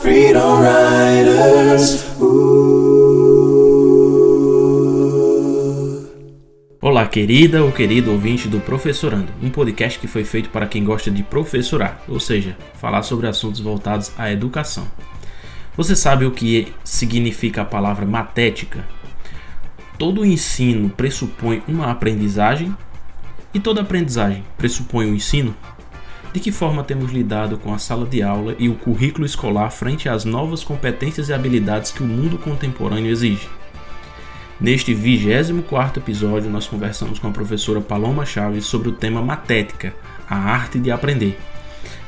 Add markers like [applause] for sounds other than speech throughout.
Freedom Riders. Olá, querida ou querido ouvinte do Professorando, um podcast que foi feito para quem gosta de professorar, ou seja, falar sobre assuntos voltados à educação. Você sabe o que significa a palavra matética? Todo ensino pressupõe uma aprendizagem e toda aprendizagem pressupõe um ensino? De que forma temos lidado com a sala de aula e o currículo escolar frente às novas competências e habilidades que o mundo contemporâneo exige? Neste 24 episódio, nós conversamos com a professora Paloma Chaves sobre o tema Matética, a arte de aprender.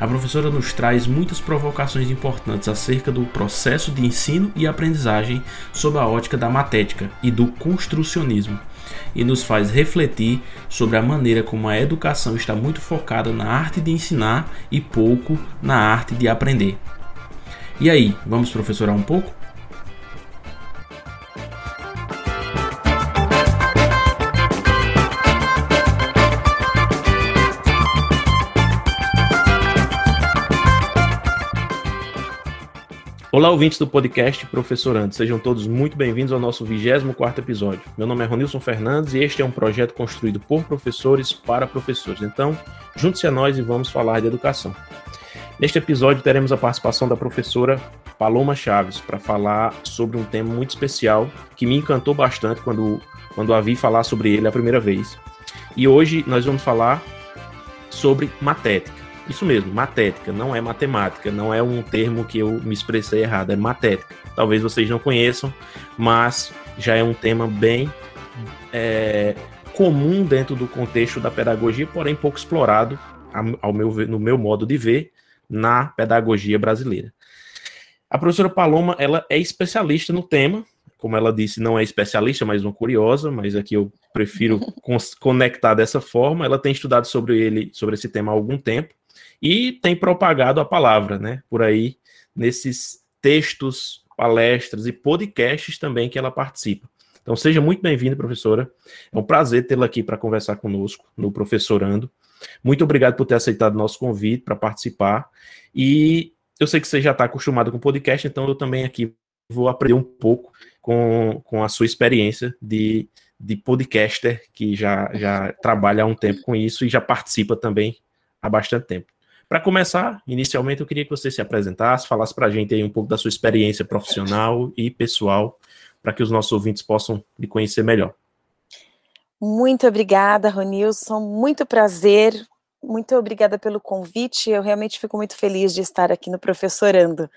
A professora nos traz muitas provocações importantes acerca do processo de ensino e aprendizagem sob a ótica da matética e do construcionismo e nos faz refletir sobre a maneira como a educação está muito focada na arte de ensinar e pouco na arte de aprender. E aí, vamos professorar um pouco? Olá, ouvintes do podcast Professorando. Sejam todos muito bem-vindos ao nosso 24 episódio. Meu nome é Ronilson Fernandes e este é um projeto construído por professores para professores. Então, junte-se a nós e vamos falar de educação. Neste episódio, teremos a participação da professora Paloma Chaves para falar sobre um tema muito especial que me encantou bastante quando, quando a vi falar sobre ele a primeira vez. E hoje nós vamos falar sobre matética. Isso mesmo, matética, não é matemática, não é um termo que eu me expressei errado, é matética. Talvez vocês não conheçam, mas já é um tema bem é, comum dentro do contexto da pedagogia, porém pouco explorado, ao meu, no meu modo de ver, na pedagogia brasileira. A professora Paloma, ela é especialista no tema, como ela disse, não é especialista, mas uma curiosa, mas aqui eu prefiro [laughs] conectar dessa forma. Ela tem estudado sobre ele, sobre esse tema há algum tempo e tem propagado a palavra, né, por aí, nesses textos, palestras e podcasts também que ela participa. Então, seja muito bem-vinda, professora. É um prazer tê-la aqui para conversar conosco no Professorando. Muito obrigado por ter aceitado o nosso convite para participar. E eu sei que você já está acostumado com podcast, então eu também aqui vou aprender um pouco com, com a sua experiência de, de podcaster, que já, já trabalha há um tempo com isso e já participa também há bastante tempo. Para começar, inicialmente eu queria que você se apresentasse, falasse para a gente aí um pouco da sua experiência profissional e pessoal, para que os nossos ouvintes possam lhe conhecer melhor. Muito obrigada, Ronilson. Muito prazer. Muito obrigada pelo convite. Eu realmente fico muito feliz de estar aqui no Professorando.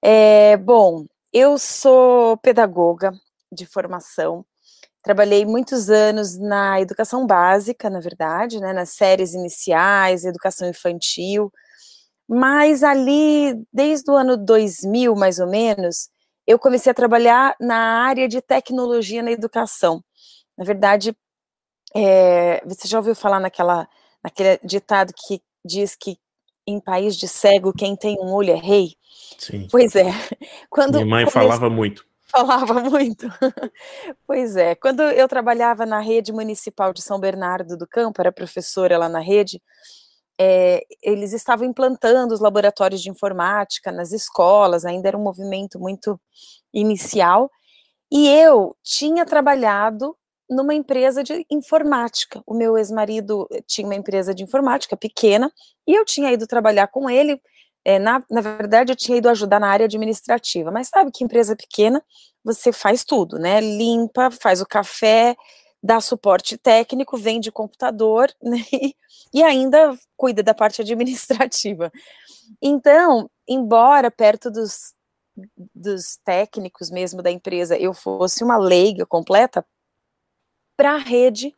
É, bom, eu sou pedagoga de formação. Trabalhei muitos anos na educação básica, na verdade, né, nas séries iniciais, educação infantil, mas ali, desde o ano 2000, mais ou menos, eu comecei a trabalhar na área de tecnologia na educação. Na verdade, é, você já ouviu falar naquela, naquele ditado que diz que em país de cego, quem tem um olho é rei? Sim. Pois é. [laughs] Quando Minha mãe comece... falava muito falava [laughs] muito. pois é, quando eu trabalhava na rede municipal de São Bernardo do Campo, era professora lá na rede, é, eles estavam implantando os laboratórios de informática nas escolas, ainda era um movimento muito inicial, e eu tinha trabalhado numa empresa de informática. O meu ex-marido tinha uma empresa de informática pequena, e eu tinha ido trabalhar com ele é, na, na verdade, eu tinha ido ajudar na área administrativa, mas sabe que empresa pequena, você faz tudo, né? Limpa, faz o café, dá suporte técnico, vende computador, [laughs] né? E ainda cuida da parte [laughs] administrativa. Então, embora perto dos, dos técnicos mesmo da empresa eu fosse uma leiga completa, para a rede,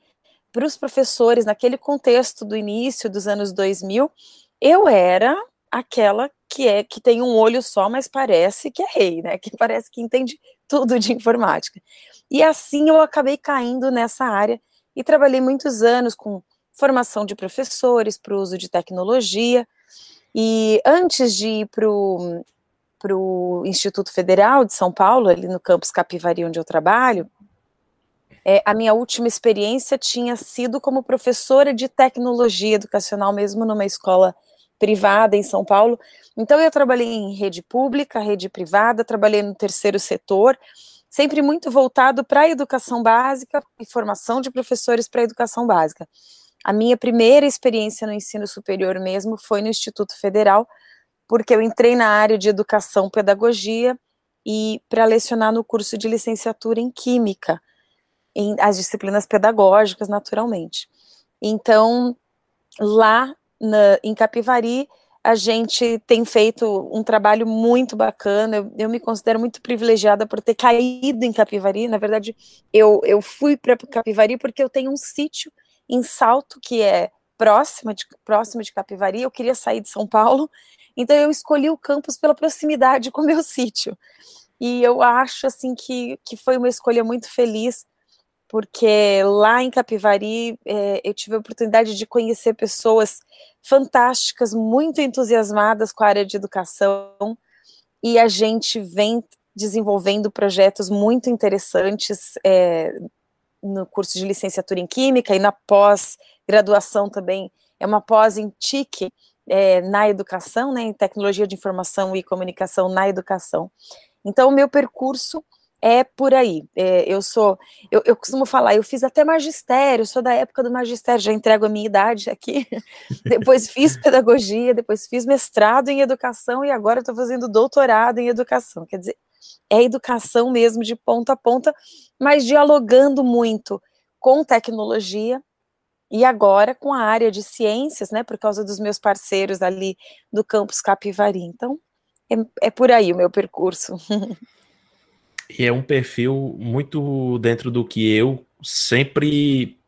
para os professores, naquele contexto do início dos anos 2000, eu era aquela que é que tem um olho só, mas parece que é rei, né? Que [laughs] parece que entende tudo de informática. E assim eu acabei caindo nessa área e trabalhei muitos anos com formação de professores para o uso de tecnologia. E antes de ir para o Instituto Federal de São Paulo, ali no campus Capivari, onde eu trabalho, é, a minha última experiência tinha sido como professora de tecnologia educacional, mesmo numa escola privada em São Paulo. Então, eu trabalhei em rede pública, rede privada, trabalhei no terceiro setor, sempre muito voltado para a educação básica e formação de professores para a educação básica. A minha primeira experiência no ensino superior mesmo foi no Instituto Federal, porque eu entrei na área de educação pedagogia e para lecionar no curso de licenciatura em Química, em as disciplinas pedagógicas, naturalmente. Então, lá na, em Capivari, a gente tem feito um trabalho muito bacana. Eu, eu, me considero muito privilegiada por ter caído em Capivari. Na verdade, eu, eu fui para Capivari porque eu tenho um sítio em Salto, que é próximo de, próximo de Capivari. Eu queria sair de São Paulo, então eu escolhi o campus pela proximidade com o meu [laughs] sítio. E eu acho assim que, que foi uma escolha muito feliz, porque lá em Capivari é, eu tive a oportunidade de conhecer pessoas fantásticas, muito entusiasmadas com a área de educação, e a gente vem desenvolvendo projetos muito interessantes é, no curso de licenciatura em Química e na pós-graduação também, é uma pós em TIC, é, na educação, né, em tecnologia de informação e comunicação na educação. Então, o meu percurso é por aí. É, eu sou, eu, eu, costumo falar, eu fiz até magistério, sou da época do magistério, já entrego a minha idade aqui. [laughs] depois fiz [laughs] pedagogia, depois fiz mestrado em educação e agora estou fazendo doutorado em educação. Quer dizer, é educação mesmo de ponta a ponta, mas dialogando muito com tecnologia e agora com a área de ciências, né, por causa dos meus parceiros ali do campus Capivari. Então, é, é por aí o meu percurso. [laughs] E é um perfil muito dentro do que eu sempre,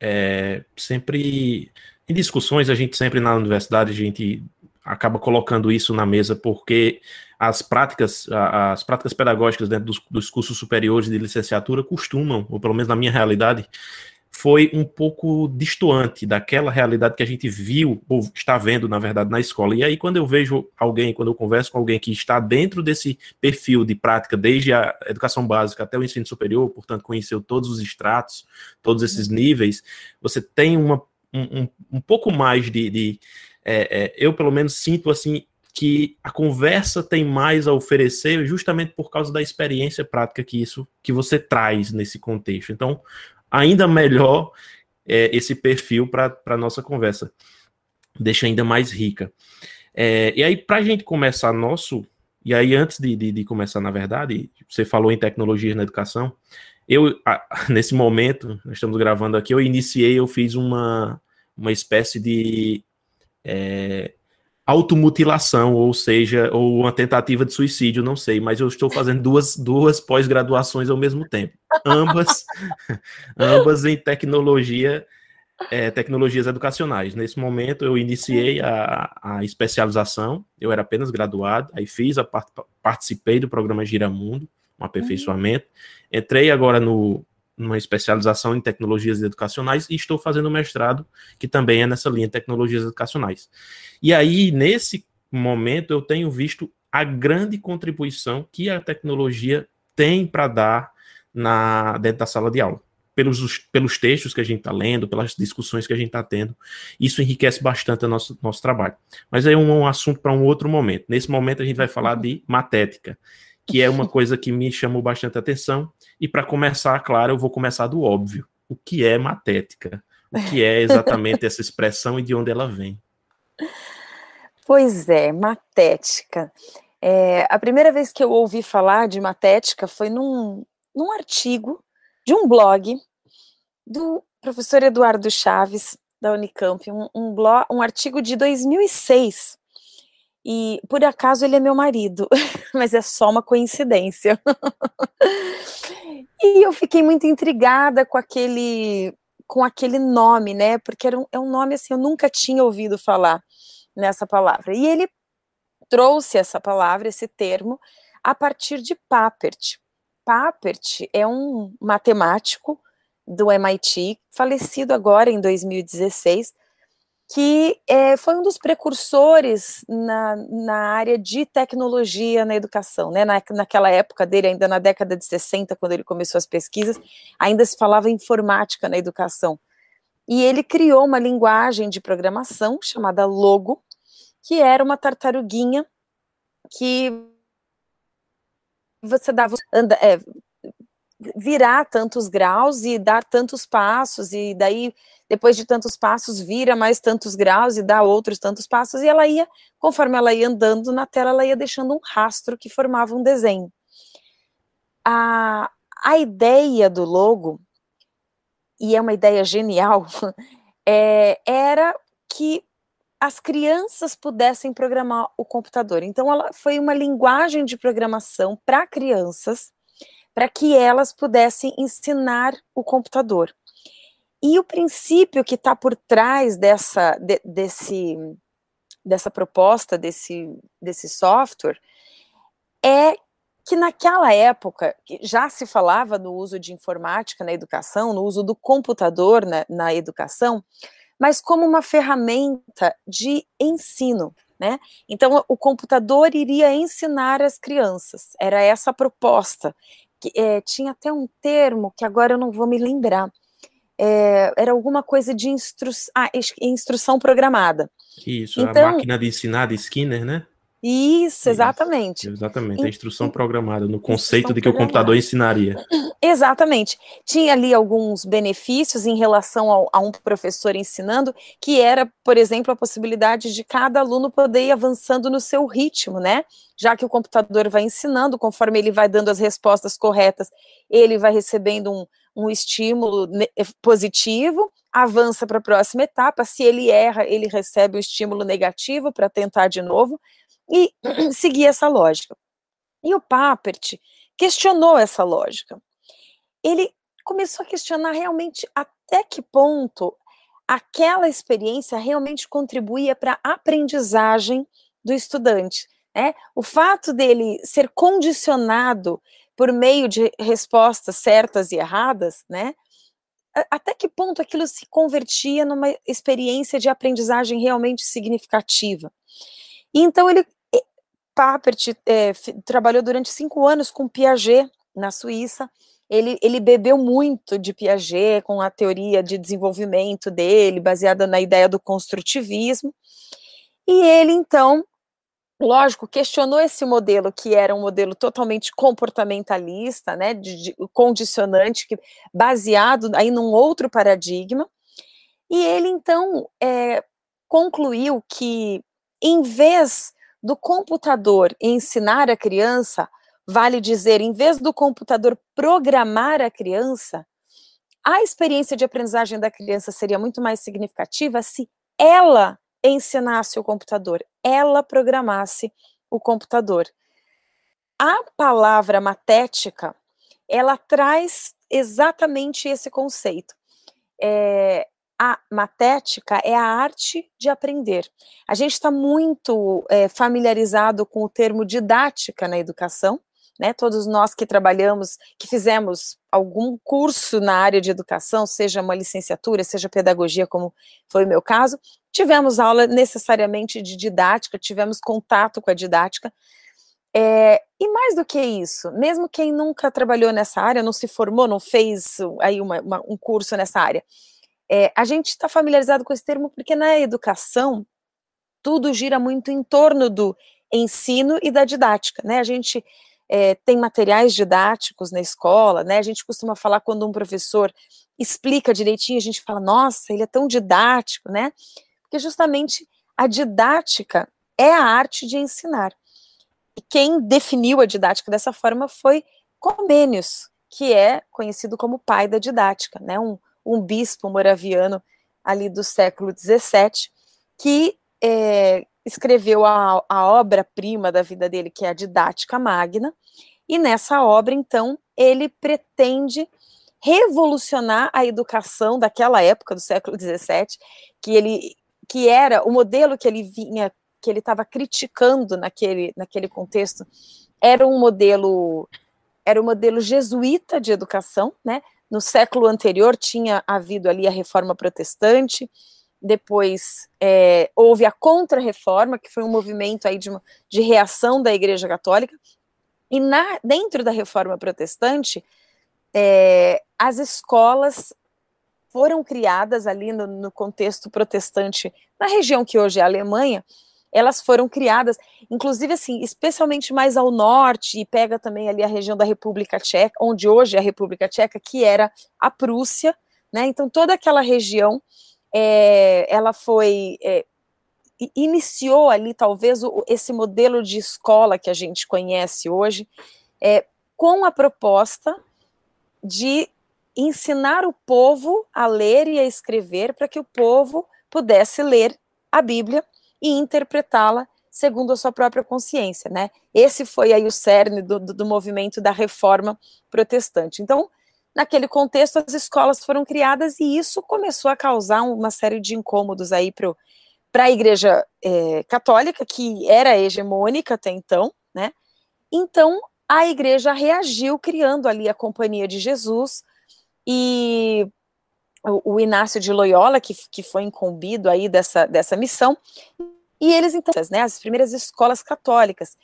é, sempre em discussões a gente sempre na universidade a gente acaba colocando isso na mesa porque as práticas as práticas pedagógicas dentro dos, dos cursos superiores de licenciatura costumam, ou pelo menos na minha realidade, foi um pouco distoante daquela realidade que a gente viu, ou está vendo, na verdade, na escola. E aí, quando eu vejo alguém, quando eu converso com alguém que está dentro desse perfil de prática, desde a educação básica até o ensino superior, portanto, conheceu todos os estratos, todos esses uhum. níveis, você tem uma, um, um pouco mais de. de é, é, eu, pelo menos, sinto assim que a conversa tem mais a oferecer justamente por causa da experiência prática que isso que você traz nesse contexto. Então, ainda melhor é, esse perfil para a nossa conversa. Deixa ainda mais rica. É, e aí, para a gente começar nosso. E aí, antes de, de, de, começar, na verdade, você falou em tecnologias na educação. Eu, a, [laughs] nesse momento, nós estamos gravando aqui, eu iniciei, eu fiz uma, uma espécie de é, automutilação, ou seja, ou uma tentativa de suicídio, não sei, mas eu estou fazendo duas, duas pós-graduações ao mesmo tempo, ambas, [laughs] ambas em tecnologia, é, tecnologias educacionais. Nesse momento eu iniciei a, a especialização, eu era apenas graduado, aí fiz, a, participei do programa Giramundo, um aperfeiçoamento, entrei agora no, numa especialização em tecnologias educacionais e estou fazendo mestrado, que também é nessa linha tecnologias educacionais. E aí, nesse momento, eu tenho visto a grande contribuição que a tecnologia tem para dar na, dentro da sala de aula. Pelos, pelos textos que a gente está lendo, pelas discussões que a gente está tendo, isso enriquece bastante o nosso, nosso trabalho. Mas é um, um assunto para um outro momento. Nesse momento, a gente vai falar de matética, que é uma coisa que me chamou bastante atenção. E para começar, claro, eu vou começar do óbvio. O que é matética? O que é exatamente essa expressão e de onde ela vem? Pois é, matética. É, a primeira vez que eu ouvi falar de matética foi num, num artigo de um blog do professor Eduardo Chaves, da Unicamp, um, um, blog, um artigo de 2006. E por acaso ele é meu marido, [laughs] mas é só uma coincidência. [laughs] e eu fiquei muito intrigada com aquele com aquele nome, né? Porque era um, é um nome assim, eu nunca tinha ouvido falar nessa palavra. E ele trouxe essa palavra, esse termo, a partir de Papert. Papert é um matemático do MIT, falecido agora em 2016, que é, foi um dos precursores na, na área de tecnologia na educação, né? Na, naquela época dele, ainda na década de 60, quando ele começou as pesquisas, ainda se falava informática na educação. E ele criou uma linguagem de programação chamada Logo, que era uma tartaruguinha que você dava anda, é, virar tantos graus e dar tantos passos, e daí, depois de tantos passos, vira mais tantos graus e dá outros tantos passos, e ela ia, conforme ela ia andando na tela, ela ia deixando um rastro que formava um desenho. A, a ideia do logo, e é uma ideia genial, [laughs] é, era que as crianças pudessem programar o computador. Então, ela foi uma linguagem de programação para crianças, para que elas pudessem ensinar o computador. E o princípio que está por trás dessa, de, desse, dessa proposta, desse, desse software, é que naquela época já se falava no uso de informática na educação, no uso do computador na, na educação, mas como uma ferramenta de ensino. Né? Então, o computador iria ensinar as crianças, era essa a proposta é, tinha até um termo que agora eu não vou me lembrar. É, era alguma coisa de instru ah, instrução programada. Isso, então, a máquina de ensinar de Skinner, né? Isso, exatamente. Isso, exatamente, a instrução programada, no conceito de que o computador ensinaria. Exatamente. Tinha ali alguns benefícios em relação ao, a um professor ensinando, que era, por exemplo, a possibilidade de cada aluno poder ir avançando no seu ritmo, né? Já que o computador vai ensinando, conforme ele vai dando as respostas corretas, ele vai recebendo um, um estímulo positivo, avança para a próxima etapa. Se ele erra, ele recebe um estímulo negativo para tentar de novo e [clears throat] seguir essa lógica. E o Papert questionou essa lógica. Ele começou a questionar realmente até que ponto aquela experiência realmente contribuía para a aprendizagem do estudante. Né? O fato dele ser condicionado por meio de respostas certas e erradas, né? Até que ponto aquilo se convertia numa experiência de aprendizagem realmente significativa? E então ele Papert é, trabalhou durante cinco anos com Piaget na Suíça. Ele, ele bebeu muito de Piaget com a teoria de desenvolvimento dele, baseada na ideia do construtivismo. E ele, então, lógico, questionou esse modelo, que era um modelo totalmente comportamentalista, né, de, de, condicionante, que, baseado aí num outro paradigma. E ele, então, é, concluiu que, em vez do computador ensinar a criança, vale dizer, em vez do computador programar a criança, a experiência de aprendizagem da criança seria muito mais significativa se ela ensinasse o computador, ela programasse o computador. A palavra matética, ela traz exatamente esse conceito. É, a matética é a arte de aprender. A gente está muito é, familiarizado com o termo didática na educação, né? Todos nós que trabalhamos, que fizemos algum curso na área de educação, seja uma licenciatura, seja pedagogia, como foi o meu caso, tivemos aula necessariamente de didática, tivemos contato com a didática. É, e mais do que isso, mesmo quem nunca trabalhou nessa área, não se formou, não fez aí uma, uma, um curso nessa área, é, a gente está familiarizado com esse termo porque na educação tudo gira muito em torno do ensino e da didática, né? A gente é, tem materiais didáticos na escola, né? A gente costuma falar quando um professor explica direitinho, a gente fala, nossa, ele é tão didático, né? Porque justamente a didática é a arte de ensinar. E quem definiu a didática dessa forma foi Comênios, que é conhecido como pai da didática, né? Um, um bispo moraviano ali do século XVII, que é, escreveu a, a obra-prima da vida dele, que é a Didática Magna, e nessa obra, então, ele pretende revolucionar a educação daquela época do século XVII, que ele que era o modelo que ele vinha, que ele estava criticando naquele, naquele contexto, era um modelo era o modelo jesuíta de educação, né? No século anterior tinha havido ali a reforma protestante, depois é, houve a contra-reforma, que foi um movimento aí de, de reação da Igreja Católica, e na, dentro da reforma protestante, é, as escolas foram criadas ali no, no, contexto protestante, na região que hoje é a Alemanha, elas foram criadas, inclusive assim, especialmente mais ao norte, e pega também ali a região da República Tcheca, onde hoje é a República Tcheca, que era a Prússia, né? Então toda aquela região, é, ela foi é, iniciou ali talvez o, esse modelo de escola que a gente conhece hoje, é, com a proposta de ensinar o povo a ler e a escrever para que o povo pudesse ler a Bíblia e interpretá-la segundo a sua própria consciência, né? Esse foi aí o cerne do, do, do movimento da reforma protestante. Então, naquele contexto, as escolas foram criadas e isso começou a causar uma série de incômodos aí para a Igreja é, Católica, que era hegemônica até então, né? Então, a Igreja reagiu criando ali a Companhia de Jesus e o, o Inácio de Loyola, que, que foi incumbido aí dessa, dessa missão, e eles, então, né, as primeiras escolas católicas,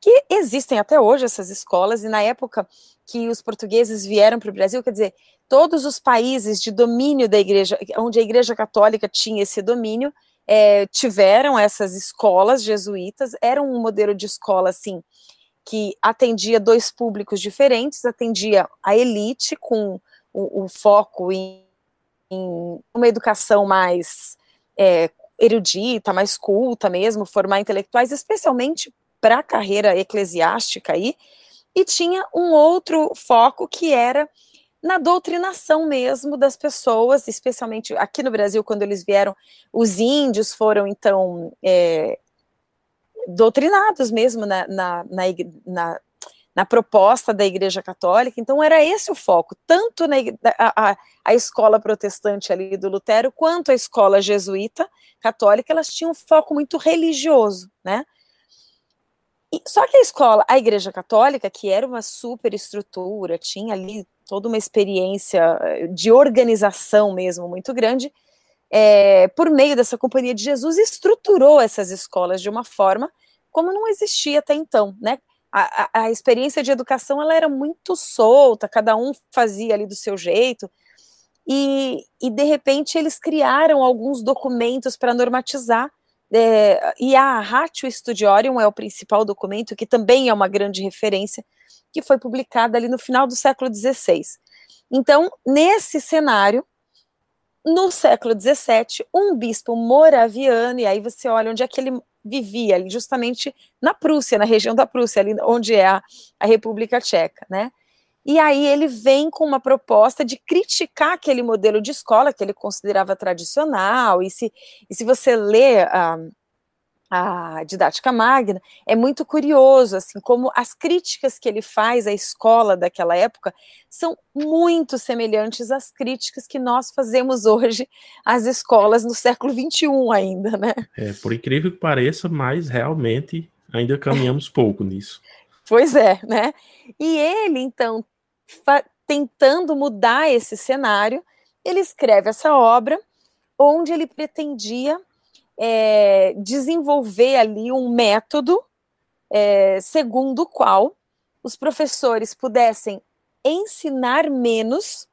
que existem até hoje essas escolas, e na época que os portugueses vieram para o Brasil, quer dizer, todos os países de domínio da igreja, onde a igreja católica tinha esse domínio, é, tiveram essas escolas jesuítas, era um modelo de escola, assim, que atendia dois públicos diferentes, atendia a elite com o, o foco em, em, uma educação mais é, erudita, mais culta mesmo, formar intelectuais, especialmente para a carreira eclesiástica aí, e tinha um outro foco que era na doutrinação mesmo das pessoas, especialmente aqui no Brasil, quando eles vieram, os índios foram então é, doutrinados mesmo na, na, na, na na proposta da Igreja Católica, então era esse o foco, tanto na, a, a, escola protestante ali do Lutero, quanto a escola jesuíta católica, elas tinham um foco muito religioso, né? E, só que a escola, a Igreja Católica, que era uma super estrutura, tinha ali toda uma experiência eh, de organização mesmo muito grande, é, por meio dessa Companhia de Jesus, estruturou essas escolas de uma forma como não existia até então, né? a, a, experiência de educação ela era muito solta, cada um fazia ali do seu jeito, e, e de repente eles criaram alguns documentos para normatizar, é, e a Ratio Studiorium é o principal documento, que também é uma grande referência, que foi publicada ali no final do século XVI. Então, nesse cenário, no século XVII, um bispo moraviano, e aí você olha onde é que ele vivia ali justamente na Prússia, na região da Prússia, ali onde é a, a República Tcheca, né? E aí ele vem com uma proposta de criticar aquele modelo de escola que ele considerava tradicional, e se, e se você lê a, a didática magna, é muito curioso, assim, como as críticas que ele faz à escola daquela época são muito semelhantes às críticas que nós fazemos hoje às escolas no século XXI ainda, né? É, por incrível que pareça, mas realmente ainda caminhamos pouco nisso. Pois é, né? E ele, então, tentando mudar esse cenário, ele escreve essa obra onde ele pretendia é, desenvolver ali um método é, segundo o qual os professores pudessem ensinar menos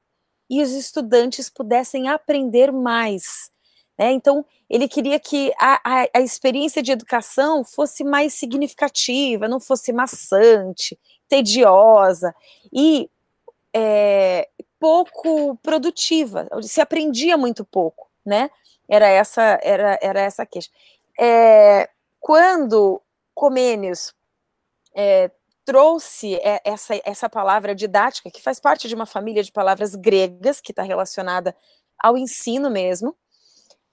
e os estudantes pudessem aprender mais. Né? Então, ele queria que a, a, a, experiência de educação fosse mais significativa, não fosse maçante, tediosa e é, pouco produtiva. Se aprendia muito pouco, né? Era essa, era, era essa queixa. É, quando Comênios é, trouxe essa, essa palavra didática, que faz parte de uma família de palavras gregas, que está relacionada ao ensino mesmo,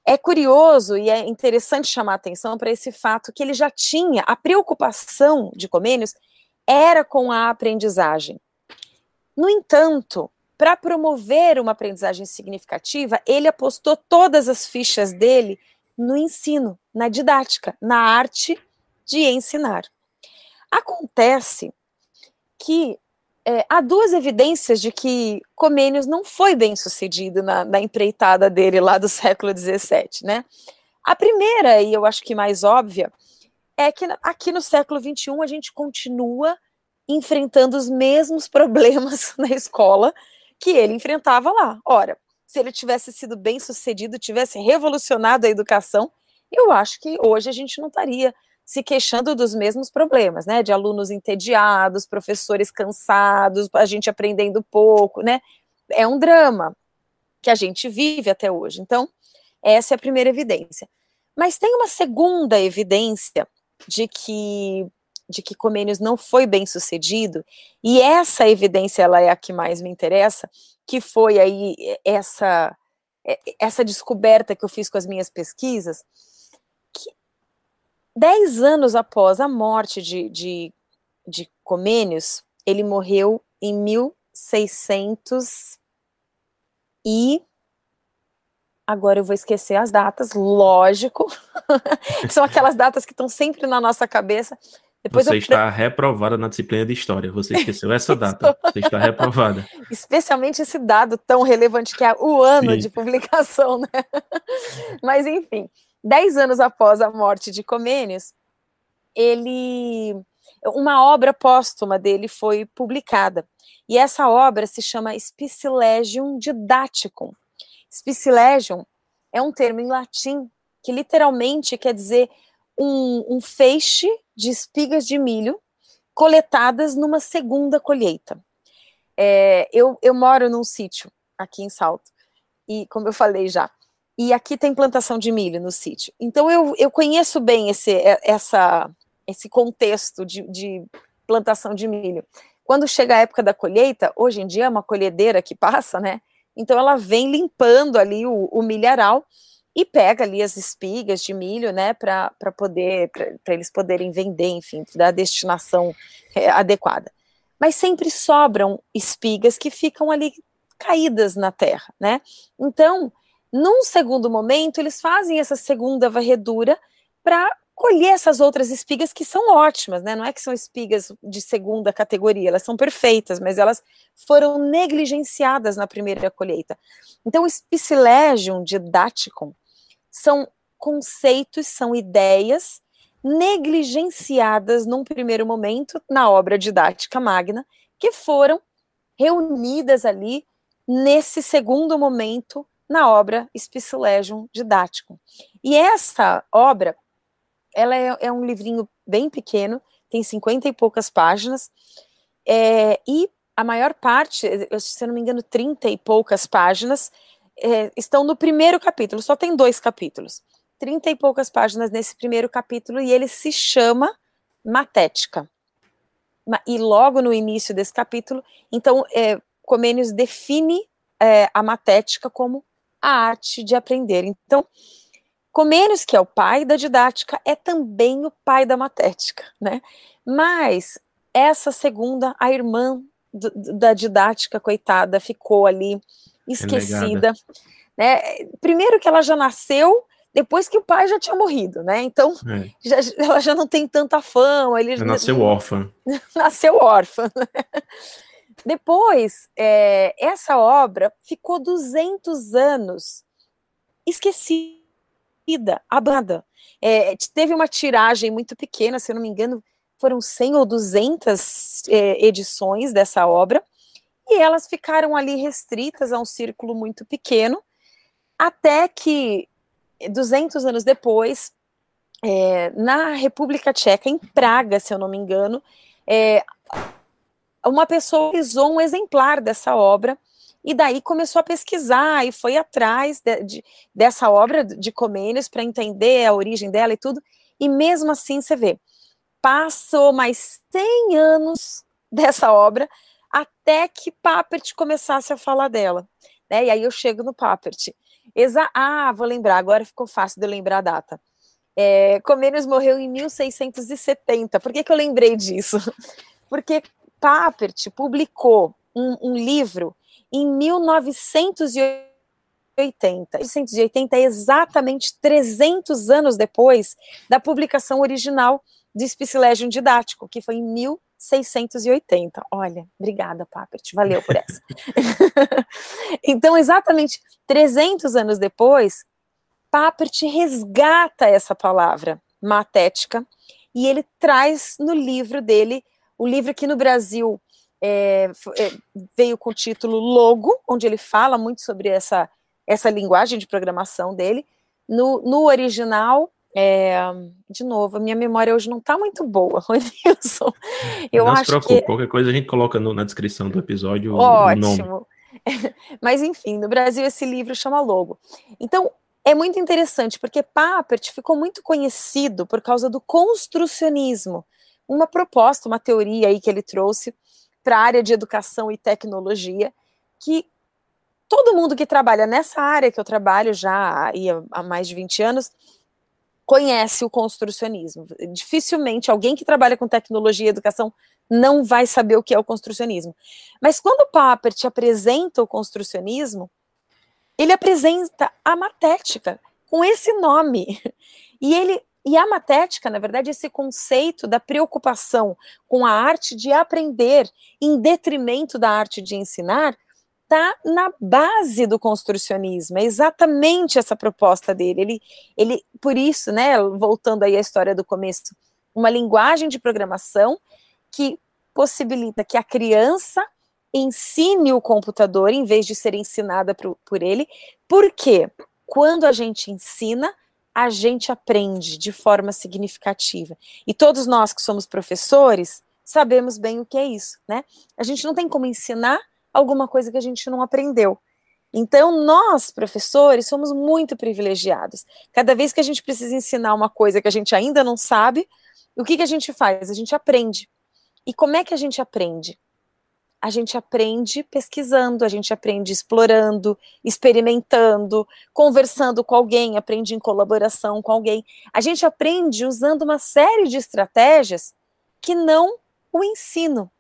é curioso e é interessante chamar atenção para esse fato que ele já tinha, a preocupação de Comênios era com a aprendizagem. No entanto, para promover uma aprendizagem significativa, ele apostou todas as fichas dele no ensino, na didática, na arte de ensinar. Acontece que é, há duas evidências de que Comênios não foi bem sucedido na, na empreitada dele lá do [laughs] século XVII, né? A primeira, e eu acho que mais óbvia, é que aqui no século XXI a gente continua enfrentando os mesmos [laughs] problemas na escola que ele enfrentava lá. Ora, se ele tivesse sido bem sucedido, tivesse revolucionado a educação, eu acho que hoje a gente não estaria se queixando dos mesmos problemas, né? De alunos entediados, professores cansados, a gente aprendendo pouco, né? É um drama que a gente vive até hoje. Então, essa é a primeira evidência. Mas tem uma segunda evidência de que de que Comênios não foi bem sucedido, e essa evidência ela é a que mais me interessa, que foi aí essa essa descoberta que eu fiz com as minhas pesquisas, dez anos após a morte de, de, de Comênios, ele morreu em 1600 e Agora eu vou esquecer as datas, lógico. [laughs] São aquelas datas que estão sempre na nossa cabeça. Depois você eu... está reprovada na disciplina de história. Você esqueceu essa [laughs] data. Você está reprovada. Especialmente esse dado tão relevante que é o ano Sim. de publicação, né? Mas enfim, dez anos após a morte de Comênios, ele uma obra póstuma dele foi publicada. E essa obra se chama Spicilegium Didaticum Spicilegium é um termo em latim que literalmente quer dizer um, um feixe de espigas de milho coletadas numa segunda colheita. É, eu, eu moro num sítio aqui em Salto, e como eu falei já, e aqui tem plantação de milho no sítio. Então eu, eu conheço bem esse, é, essa, esse contexto de, de plantação de milho. Quando chega a época da colheita, hoje em dia é uma colhedeira que passa, né? Então ela vem limpando ali o, o milharal e pega ali as espigas de milho, né, para poder, para eles poderem vender, enfim, da destinação é, adequada. Mas sempre sobram espigas que ficam ali caídas na terra, né? Então, num segundo momento, eles fazem essa segunda varredura para colher essas outras espigas que são ótimas, né? Não é que são espigas de segunda categoria, elas são perfeitas, mas elas foram negligenciadas na primeira colheita. Então, o Spicilegium didaticum são conceitos, são ideias negligenciadas num primeiro momento na obra didática magna, que foram reunidas ali nesse segundo momento na obra Spicilegium didático. E essa obra ela é, é, um livrinho bem pequeno, tem cinquenta e poucas páginas, é, e a maior parte, se eu não me engano, trinta e poucas páginas, é, estão no primeiro capítulo, só tem dois capítulos. Trinta e poucas páginas nesse primeiro capítulo, e ele se chama Matética. E logo no início desse capítulo, então, é, Comênios define é, a matética como a arte de aprender. Então, Comênios, que é o pai da didática, é também o pai da matética, né? Mas essa segunda, a irmã do, da didática, coitada, ficou ali esquecida, né? Primeiro que ela já nasceu depois que o pai já tinha morrido, né? Então, é. já, ela já não tem tanta fama. Ele já nasceu [laughs] órfã. nasceu órfã. Né? Depois, é, essa obra ficou 200 anos esquecida a banda. É, teve uma tiragem muito pequena, se eu não me engano, foram 100 ou 200 é, edições dessa obra, e elas ficaram ali restritas a um círculo muito pequeno, até que 200 anos depois, é, na República Tcheca, em Praga, se eu não me engano, é, uma pessoa usou um exemplar dessa obra e daí começou a pesquisar e foi atrás de, de, dessa obra de Comênios para entender a origem dela e tudo. E mesmo assim, você vê, passou mais 100 anos [laughs] dessa obra até que Papert começasse a falar dela. Né? E aí eu chego no Papert. Exa ah, vou lembrar, agora ficou fácil de eu lembrar a data. É, Comênios morreu em 1670. Por que, que eu lembrei disso? [laughs] Porque Papert publicou um, um livro em 1980. 1980 é exatamente 300 anos depois da publicação original do Spicilegium Didático, que foi em 1680. Olha, obrigada, Papert, valeu por essa. [laughs] então, exatamente 300 anos depois, Papert resgata essa palavra, matética, e ele traz no livro dele, o livro que no Brasil é, é, veio com o título Logo, onde ele fala muito sobre essa, essa linguagem de programação dele. No, no original, É, de novo, a minha memória hoje não está muito boa, [laughs] Ronilson. Eu não acho se preocupe, que... qualquer coisa a gente coloca no, na descrição do episódio Ótimo. [laughs] Mas enfim, no Brasil esse livro chama Logo. Então, é muito interessante, porque Papert ficou muito conhecido por causa do construcionismo, uma proposta, uma teoria aí que ele trouxe para a área de educação e tecnologia, que todo mundo que trabalha nessa área que eu trabalho já há mais de 20 anos conhece o construcionismo. Dificilmente alguém que trabalha com tecnologia e educação não vai saber o que é o construcionismo. Mas quando o Papert apresenta o construcionismo, ele apresenta a matética com esse nome. [laughs] E ele e a matética, na verdade, esse conceito da preocupação com a arte de aprender em detrimento da arte de ensinar, está na base do construcionismo. É exatamente essa proposta dele. Ele, ele, por isso, né, voltando aí à história do começo, uma linguagem de programação que possibilita que a criança ensine o computador em vez de ser ensinada por, por ele. Porque quando a gente ensina, a gente aprende de forma significativa. E todos nós que somos professores sabemos bem o que é isso, né? A gente não tem como ensinar alguma coisa que a gente não aprendeu. Então, nós, professores, somos muito privilegiados. Cada vez que a gente precisa ensinar uma coisa que a gente ainda não sabe, o que, que a gente faz? A gente aprende. E como é que a gente aprende? A gente aprende pesquisando, a gente aprende explorando, experimentando, conversando com alguém, aprende em colaboração com alguém. A gente aprende usando uma série de estratégias que não o ensino.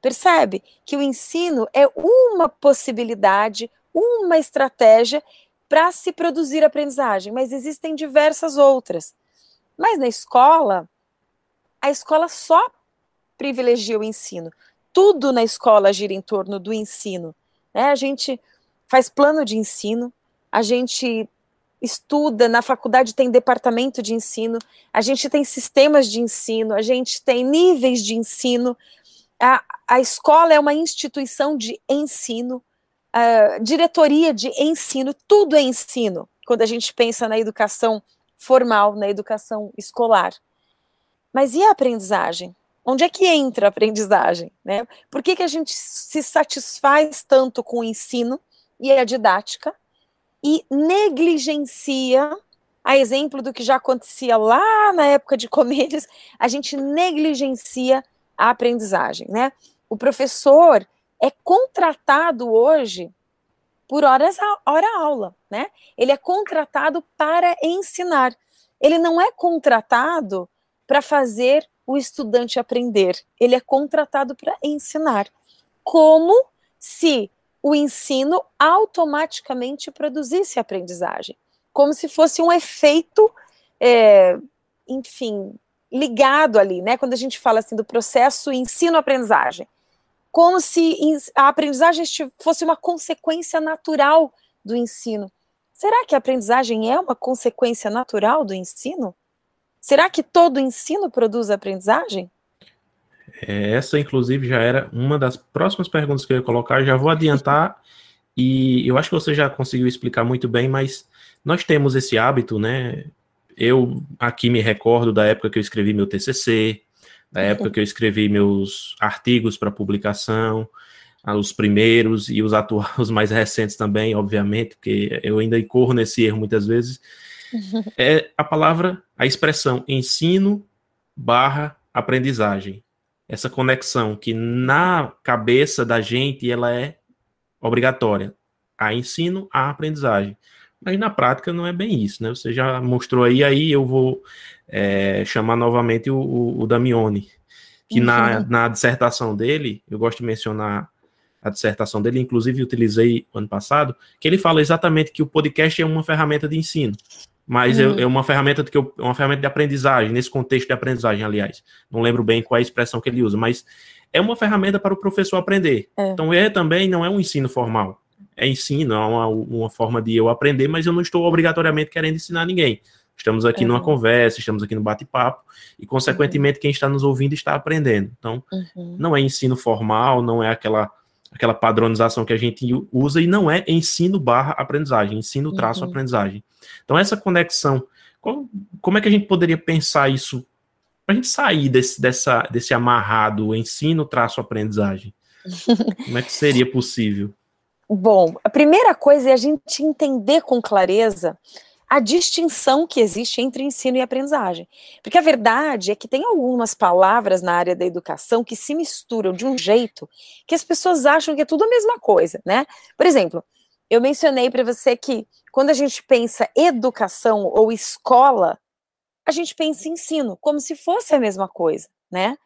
Percebe que o ensino é uma possibilidade, uma estratégia para se produzir aprendizagem, mas existem diversas outras. Mas na escola, a escola só privilegia o ensino tudo na escola gira em torno do ensino. Né? A gente faz plano de ensino, a gente estuda, na faculdade tem departamento de ensino, a gente tem sistemas de ensino, a gente tem níveis de ensino, a, a escola é uma instituição de ensino, diretoria de ensino, tudo é ensino, quando a gente pensa na educação formal, na educação escolar. Mas e a aprendizagem? Onde é que entra a aprendizagem? Né? Por que, que a gente se satisfaz tanto com o ensino e a didática e negligencia, a exemplo do que já acontecia lá na época de Comênios, a gente negligencia a aprendizagem. Né? O professor é contratado hoje por horas hora aula, né? Ele é contratado para ensinar. Ele não é contratado para fazer o estudante aprender, ele é contratado para ensinar. Como se o ensino automaticamente produzisse aprendizagem, como se fosse um efeito, é, enfim, ligado ali, né? Quando a gente fala assim do processo ensino-aprendizagem, como se a aprendizagem fosse uma consequência natural do ensino. Será que a aprendizagem é uma consequência natural do ensino? Será que todo ensino produz aprendizagem? É, essa, inclusive, já era uma das próximas perguntas que eu ia colocar. Já vou adiantar, [laughs] e eu acho que você já conseguiu explicar muito bem, mas nós temos esse hábito, né? Eu aqui me recordo da época que eu escrevi meu TCC, da época que eu escrevi meus artigos para publicação, ah, os primeiros e os atuais, [laughs] os mais recentes também, obviamente, porque eu ainda incorro nesse erro muitas vezes é a palavra, a expressão ensino barra aprendizagem. Essa conexão que na cabeça da gente ela é obrigatória. A ensino, a aprendizagem. Mas na prática não é bem isso, né? Você já mostrou aí, aí eu vou é, chamar novamente o, o, o Damione, que uhum. na, na dissertação dele, eu gosto de mencionar a dissertação dele, inclusive utilizei ano passado, que ele fala exatamente que o podcast é uma ferramenta de ensino mas é, é, uma ferramenta que eu, é uma ferramenta de aprendizagem, nesse contexto de aprendizagem, aliás. Não lembro bem qual é a expressão que ele usa, mas é uma ferramenta para o professor aprender. É. Então, é também não é um ensino formal. É ensino, é uma, uma forma de eu aprender, mas eu não estou obrigatoriamente querendo ensinar ninguém. Estamos aqui uhum. numa conversa, estamos aqui no bate-papo, e, consequentemente, uhum. quem está nos ouvindo está aprendendo. Então, uhum. não é ensino formal, não é aquela aquela padronização que a gente usa e não é ensino barra aprendizagem, ensino traço uhum. aprendizagem. Então essa conexão como é que a gente poderia pensar isso para a gente sair desse, dessa, desse amarrado ensino traço aprendizagem? Como é que seria possível? [laughs] Bom, a primeira coisa é a gente entender com clareza a distinção que existe entre ensino e aprendizagem. Porque a verdade é que tem algumas palavras na área da educação que se misturam de um jeito que as pessoas acham que é tudo a mesma coisa, né? Por exemplo, eu mencionei para você que quando a gente pensa educação ou escola, a gente pensa em ensino, como se fosse a mesma coisa, né?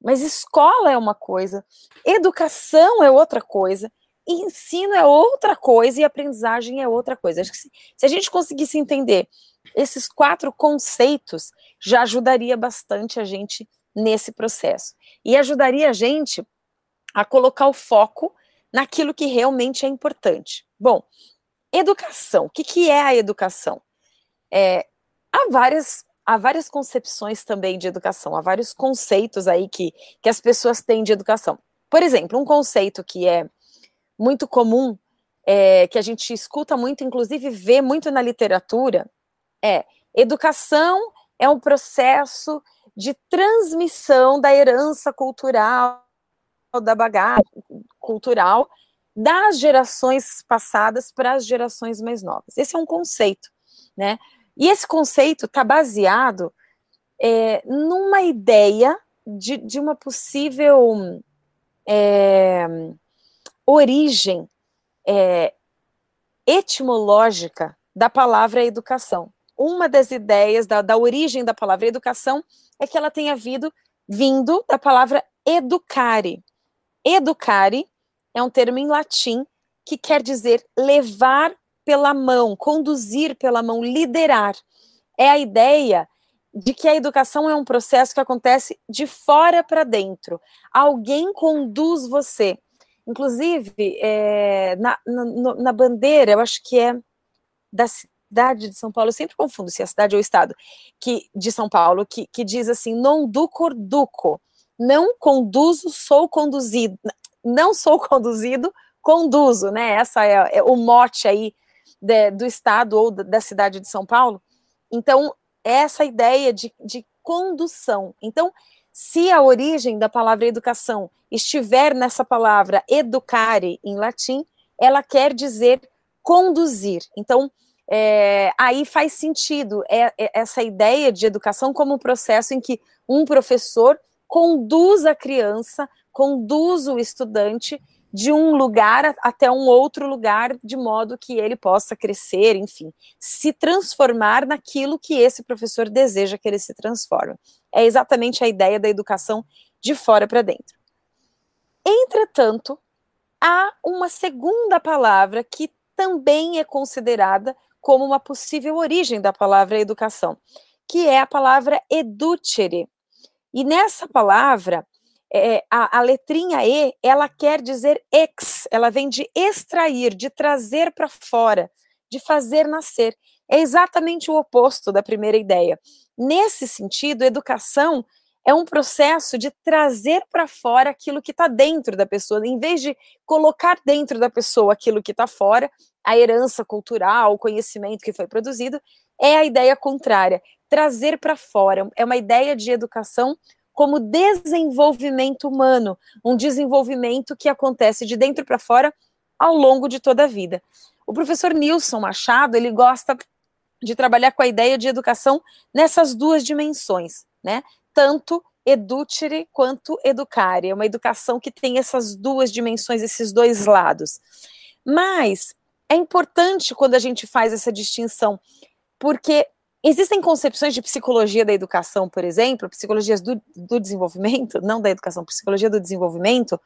Mas escola é uma coisa, educação é outra coisa, ensino é outra coisa e aprendizagem é outra coisa. Acho que se, se a gente conseguisse entender esses quatro conceitos, já ajudaria bastante a gente nesse processo. E ajudaria a gente a colocar o foco naquilo que realmente é importante. Bom, educação. O que, que é a educação? É, há, várias, há várias concepções também de educação, há vários conceitos aí que, que as pessoas têm de educação. Por exemplo, um conceito que é muito comum, é, que a gente escuta muito, inclusive vê muito na literatura, é educação é um processo de transmissão da herança cultural, da bagagem cultural das gerações passadas para as gerações mais novas. Esse é um conceito, né? E esse conceito está baseado é, numa ideia de, de uma possível é, origem é, etimológica da palavra educação. Uma das ideias da, da origem da palavra educação é que ela tenha vindo, vindo da palavra educare. Educare é um termo em latim que quer dizer levar pela mão, conduzir pela mão, liderar. É a ideia de que a educação é um processo que acontece de fora para dentro. Alguém conduz você. Inclusive, é, na, na, na, bandeira, eu acho que é da cidade de São Paulo, eu sempre confundo se é a cidade ou o estado, que, de São Paulo, que, que diz assim, non ducor duco, não conduzo, sou conduzido, não sou conduzido, conduzo, né, essa é, é o mote aí de, do estado ou da cidade de São Paulo, então, essa ideia de, de condução, então, se a origem da palavra educação estiver nessa palavra educare em latim, ela quer dizer conduzir. Então, é, aí faz sentido é, é, essa ideia de educação como um processo em que um professor conduz a criança, conduz o estudante de um lugar até um outro lugar, de modo que ele possa crescer, enfim, se transformar naquilo que esse professor deseja que ele se transforme. É exatamente a ideia da educação de fora para dentro. Entretanto, há uma segunda palavra que também é considerada como uma possível origem da palavra educação, que é a palavra educere. E nessa palavra, é, a, a, letrinha E, ela quer dizer ex, ela vem de extrair, de trazer para fora, de fazer nascer. É exatamente o oposto da primeira ideia. Nesse sentido, educação é um processo de trazer para fora aquilo que está dentro da pessoa, em vez de colocar dentro da pessoa aquilo que está fora, a herança cultural, o conhecimento que foi produzido, é a ideia contrária, trazer para fora. É uma ideia de educação como desenvolvimento humano, um desenvolvimento que acontece de dentro para fora ao longo de toda a vida. O professor Nilson Machado, ele gosta de trabalhar com a ideia de educação nessas duas dimensões, né? Tanto educere quanto educare. É uma educação que tem essas duas dimensões, esses dois lados. Mas é importante quando a gente faz essa distinção, porque Existem concepções de psicologia da educação, por exemplo, psicologias do, do desenvolvimento, não da educação, psicologia do desenvolvimento,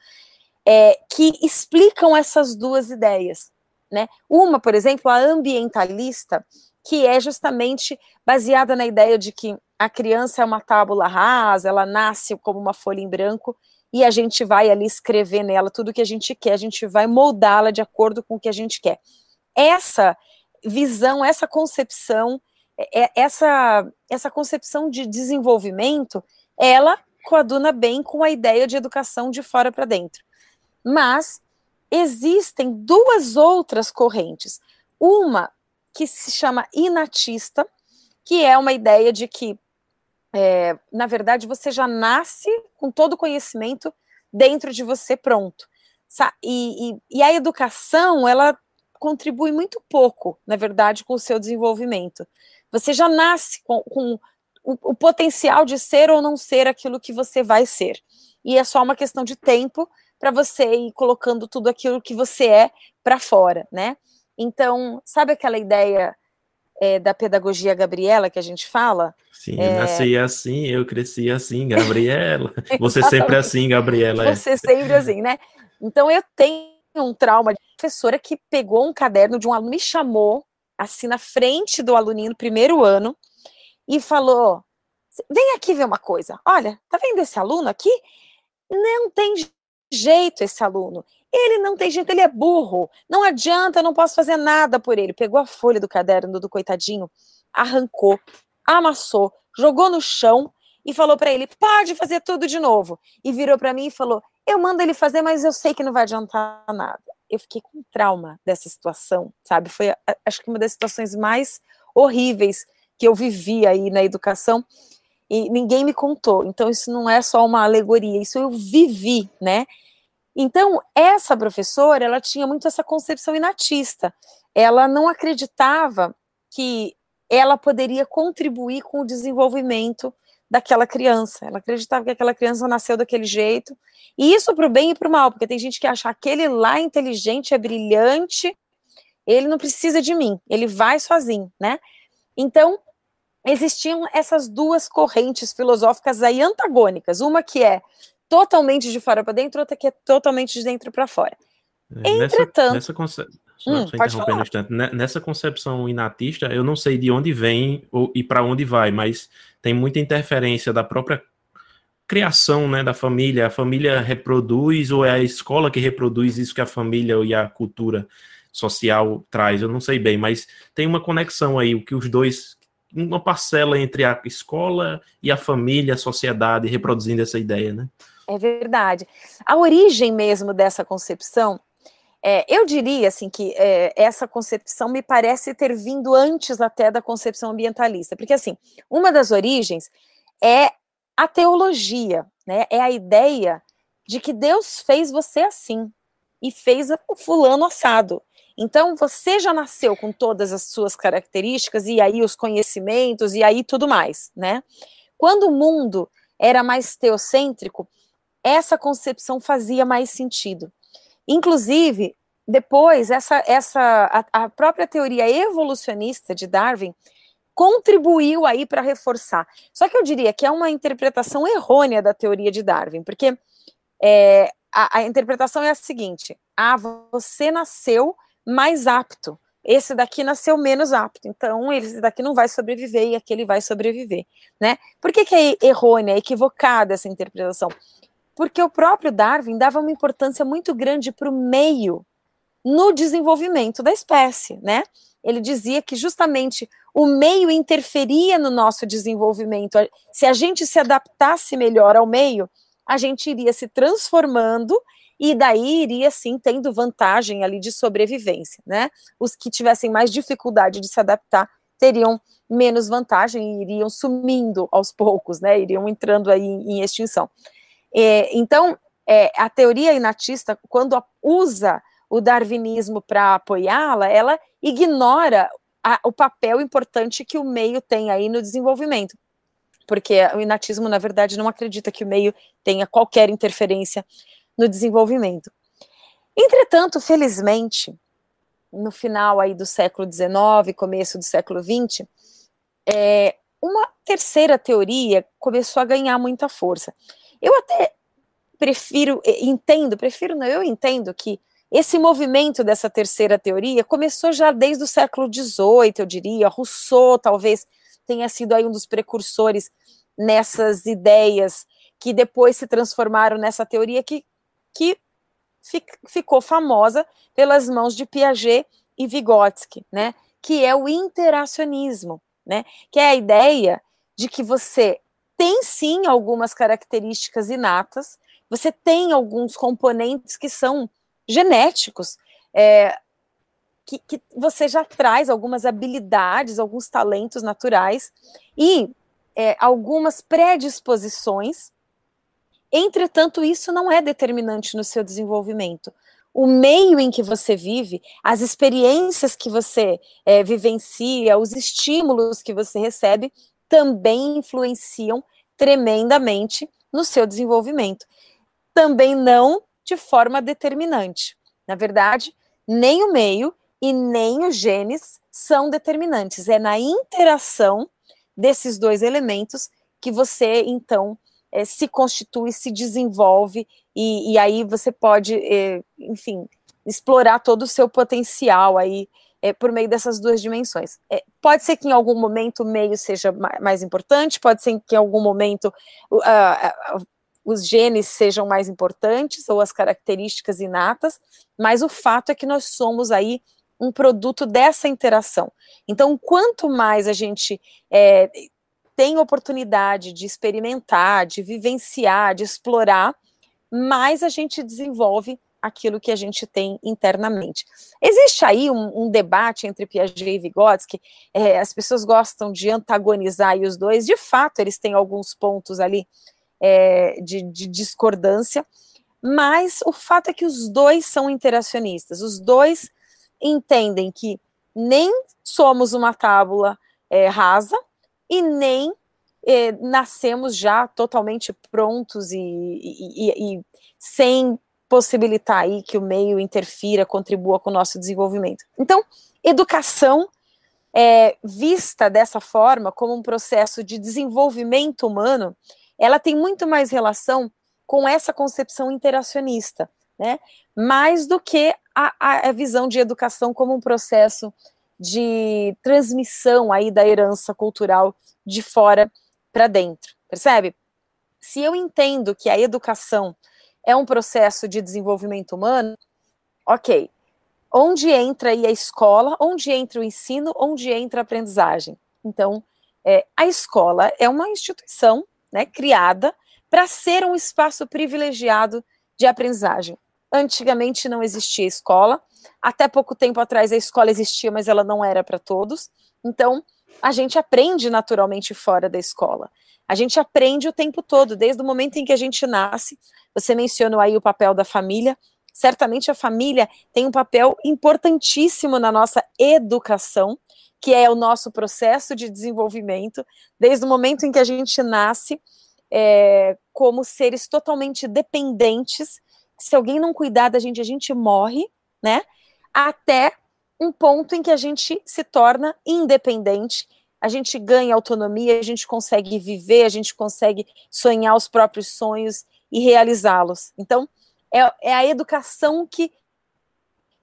é, que explicam essas duas ideias. Né? Uma, por exemplo, a ambientalista, que é justamente baseada na ideia de que a criança é uma tábula rasa, ela nasce como uma folha em branco e a gente vai ali escrever nela tudo o que a gente quer, a gente vai moldá-la de acordo com o que a gente quer. Essa visão, essa concepção essa, essa concepção de desenvolvimento, ela coaduna bem com a ideia de educação de fora para dentro. Mas existem duas outras correntes. Uma que se chama inatista, que é uma ideia de que, é, na verdade, você já nasce com todo o conhecimento dentro de você pronto. E, e, e a educação, ela contribui muito pouco, na verdade, com o seu desenvolvimento. Você já nasce com, com o, o, potencial de ser ou não ser aquilo que você vai ser. E é só uma questão de tempo para você ir colocando tudo aquilo que você é para fora, né? Então, sabe aquela ideia é, da pedagogia Gabriela que a gente fala? Sim, é... eu nasci assim, eu cresci assim, Gabriela. [laughs] Você sempre assim, Gabriela. É. Você sempre assim, né? Então eu tenho um trauma de professora que pegou um caderno de um aluno, me chamou assim na frente do aluninho no primeiro ano e falou: vem aqui ver uma coisa. Olha, tá vendo esse aluno aqui? Não tem jeito esse aluno. Ele não tem jeito, ele é burro. Não adianta, não posso fazer nada por ele. Pegou a folha do caderno do coitadinho, arrancou, amassou, jogou no chão e falou para ele: pode fazer tudo de novo. E virou para mim e falou: eu mando ele fazer, mas eu sei que não vai adiantar nada. Eu fiquei com trauma dessa situação, sabe? Foi, acho que uma das situações mais horríveis que eu vivi aí na educação e ninguém me contou. Então, isso não é só uma alegoria, isso eu vivi, né? Então, essa professora, ela tinha muito essa concepção inatista. Ela não acreditava que ela poderia contribuir com o desenvolvimento daquela criança. Ela acreditava que aquela criança nasceu daquele jeito. E isso para o bem e para o mal, porque tem gente que acha aquele lá inteligente, é brilhante, ele não precisa de mim, ele vai sozinho, né? Então, existiam essas duas correntes filosóficas aí antagônicas, uma que é totalmente de fora para dentro, outra que é totalmente de dentro para fora. É, Entretanto, nessa, nessa. Só, hum, só interrompendo um instante, nessa concepção inatista, eu não sei de onde vem ou, e para onde vai, mas tem muita interferência da própria criação né, da família. A família reproduz ou é a escola que reproduz isso que a família e a cultura social traz? Eu não sei bem, mas tem uma conexão aí, o que os dois uma parcela entre a escola e a família, a sociedade, reproduzindo essa ideia, né? É verdade. A origem mesmo dessa concepção, é, eu diria assim que é, essa concepção me parece ter vindo antes até da concepção ambientalista, porque assim, uma das origens é a teologia, né? É a ideia de que Deus fez você assim e fez o fulano assado. Então, você já nasceu com todas as suas características, e aí os conhecimentos, e aí tudo mais, né? Quando o mundo era mais teocêntrico, essa concepção fazia mais sentido. Inclusive, depois, essa, essa a, a própria teoria evolucionista de Darwin contribuiu aí para reforçar. Só que eu diria que é uma interpretação errônea da teoria de Darwin, porque é, a, a interpretação é a seguinte: ah, você nasceu mais apto. Esse daqui nasceu menos apto, então esse daqui não vai sobreviver e aquele vai sobreviver, né? Por que, que é errônea, equivocada essa interpretação? Porque o próprio Darwin dava uma importância muito grande para o meio no desenvolvimento da espécie, né? Ele dizia que justamente o meio interferia no nosso desenvolvimento. Se a gente se adaptasse melhor ao meio, a gente iria se transformando e daí iria sim tendo vantagem ali de sobrevivência, né? Os que tivessem mais dificuldade de se adaptar teriam menos vantagem e iriam sumindo aos poucos, né? Iriam entrando aí em, extinção. É, então, é, a teoria inatista, quando usa o darwinismo para apoiá-la, ela ignora a, o papel importante que o meio tem aí no desenvolvimento. Porque o inatismo, na verdade, não acredita que o meio tenha qualquer interferência no desenvolvimento. Entretanto, felizmente, no final aí do século XIX, começo do século XX, é, uma terceira teoria começou a ganhar muita força. Eu até prefiro, entendo, prefiro não, eu entendo que esse movimento dessa terceira teoria começou já desde o século XVIII, eu diria, Rousseau talvez tenha sido aí um dos precursores nessas ideias que depois se transformaram nessa teoria que que ficou famosa pelas mãos de Piaget e Vygotsky, né? Que é o interacionismo, né? Que é a ideia de que você tem sim algumas características inatas, você tem alguns componentes que são genéticos. É, que, que você já traz algumas habilidades, alguns talentos naturais e é, algumas predisposições. Entretanto, isso não é determinante no seu desenvolvimento. O meio em que você vive, as experiências que você é, vivencia, os estímulos que você recebe, também influenciam tremendamente no seu desenvolvimento. Também não de forma determinante. Na verdade, nem o meio e nem os genes são determinantes. É na interação desses dois elementos que você, então, é, se constitui, se desenvolve, e, e aí você pode, é, enfim, explorar todo o seu potencial aí é, por meio dessas duas dimensões. É, pode ser que em algum momento o meio seja mais importante, pode ser que em algum momento uh, os genes sejam mais importantes ou as características inatas, mas o fato é que nós somos aí um produto dessa interação. Então, quanto mais a gente é, tem oportunidade de experimentar, de vivenciar, de explorar, mais a gente desenvolve aquilo que a gente tem internamente. Existe aí um, um debate entre Piaget e Vygotsky, é, as pessoas gostam de antagonizar os dois, de fato eles têm alguns pontos ali é, de, de discordância, mas o fato é que os dois são interacionistas, os dois entendem que nem somos uma tábula é, rasa e nem é, nascemos já totalmente prontos e, e, e, sem possibilitar aí que o meio interfira, contribua com o nosso desenvolvimento. Então, educação é, vista dessa forma, como um processo de desenvolvimento humano, ela tem muito mais relação com essa concepção interacionista, né? Mais do que a, a visão de educação como um processo de transmissão aí da herança cultural de fora para dentro, percebe? Se eu entendo que a educação é um processo de desenvolvimento humano, ok. Onde entra aí a escola, onde entra o ensino, onde entra a aprendizagem? Então, é, a escola é uma instituição né, criada para ser um espaço privilegiado de aprendizagem. Antigamente não existia escola, até pouco tempo atrás a escola existia, mas ela não era para todos. Então, a gente aprende naturalmente fora da escola. A gente aprende o tempo todo, desde o momento em que a gente nasce. Você mencionou aí o papel da família. Certamente a família tem um papel importantíssimo na nossa educação, que é o nosso processo de desenvolvimento, desde o momento em que a gente nasce, é, como seres totalmente dependentes. Se alguém não cuidar da gente, a gente morre, né? Até um ponto em que a gente se torna independente a gente ganha autonomia, a gente consegue viver, a gente consegue sonhar os próprios sonhos e realizá-los. Então, é, é, a educação que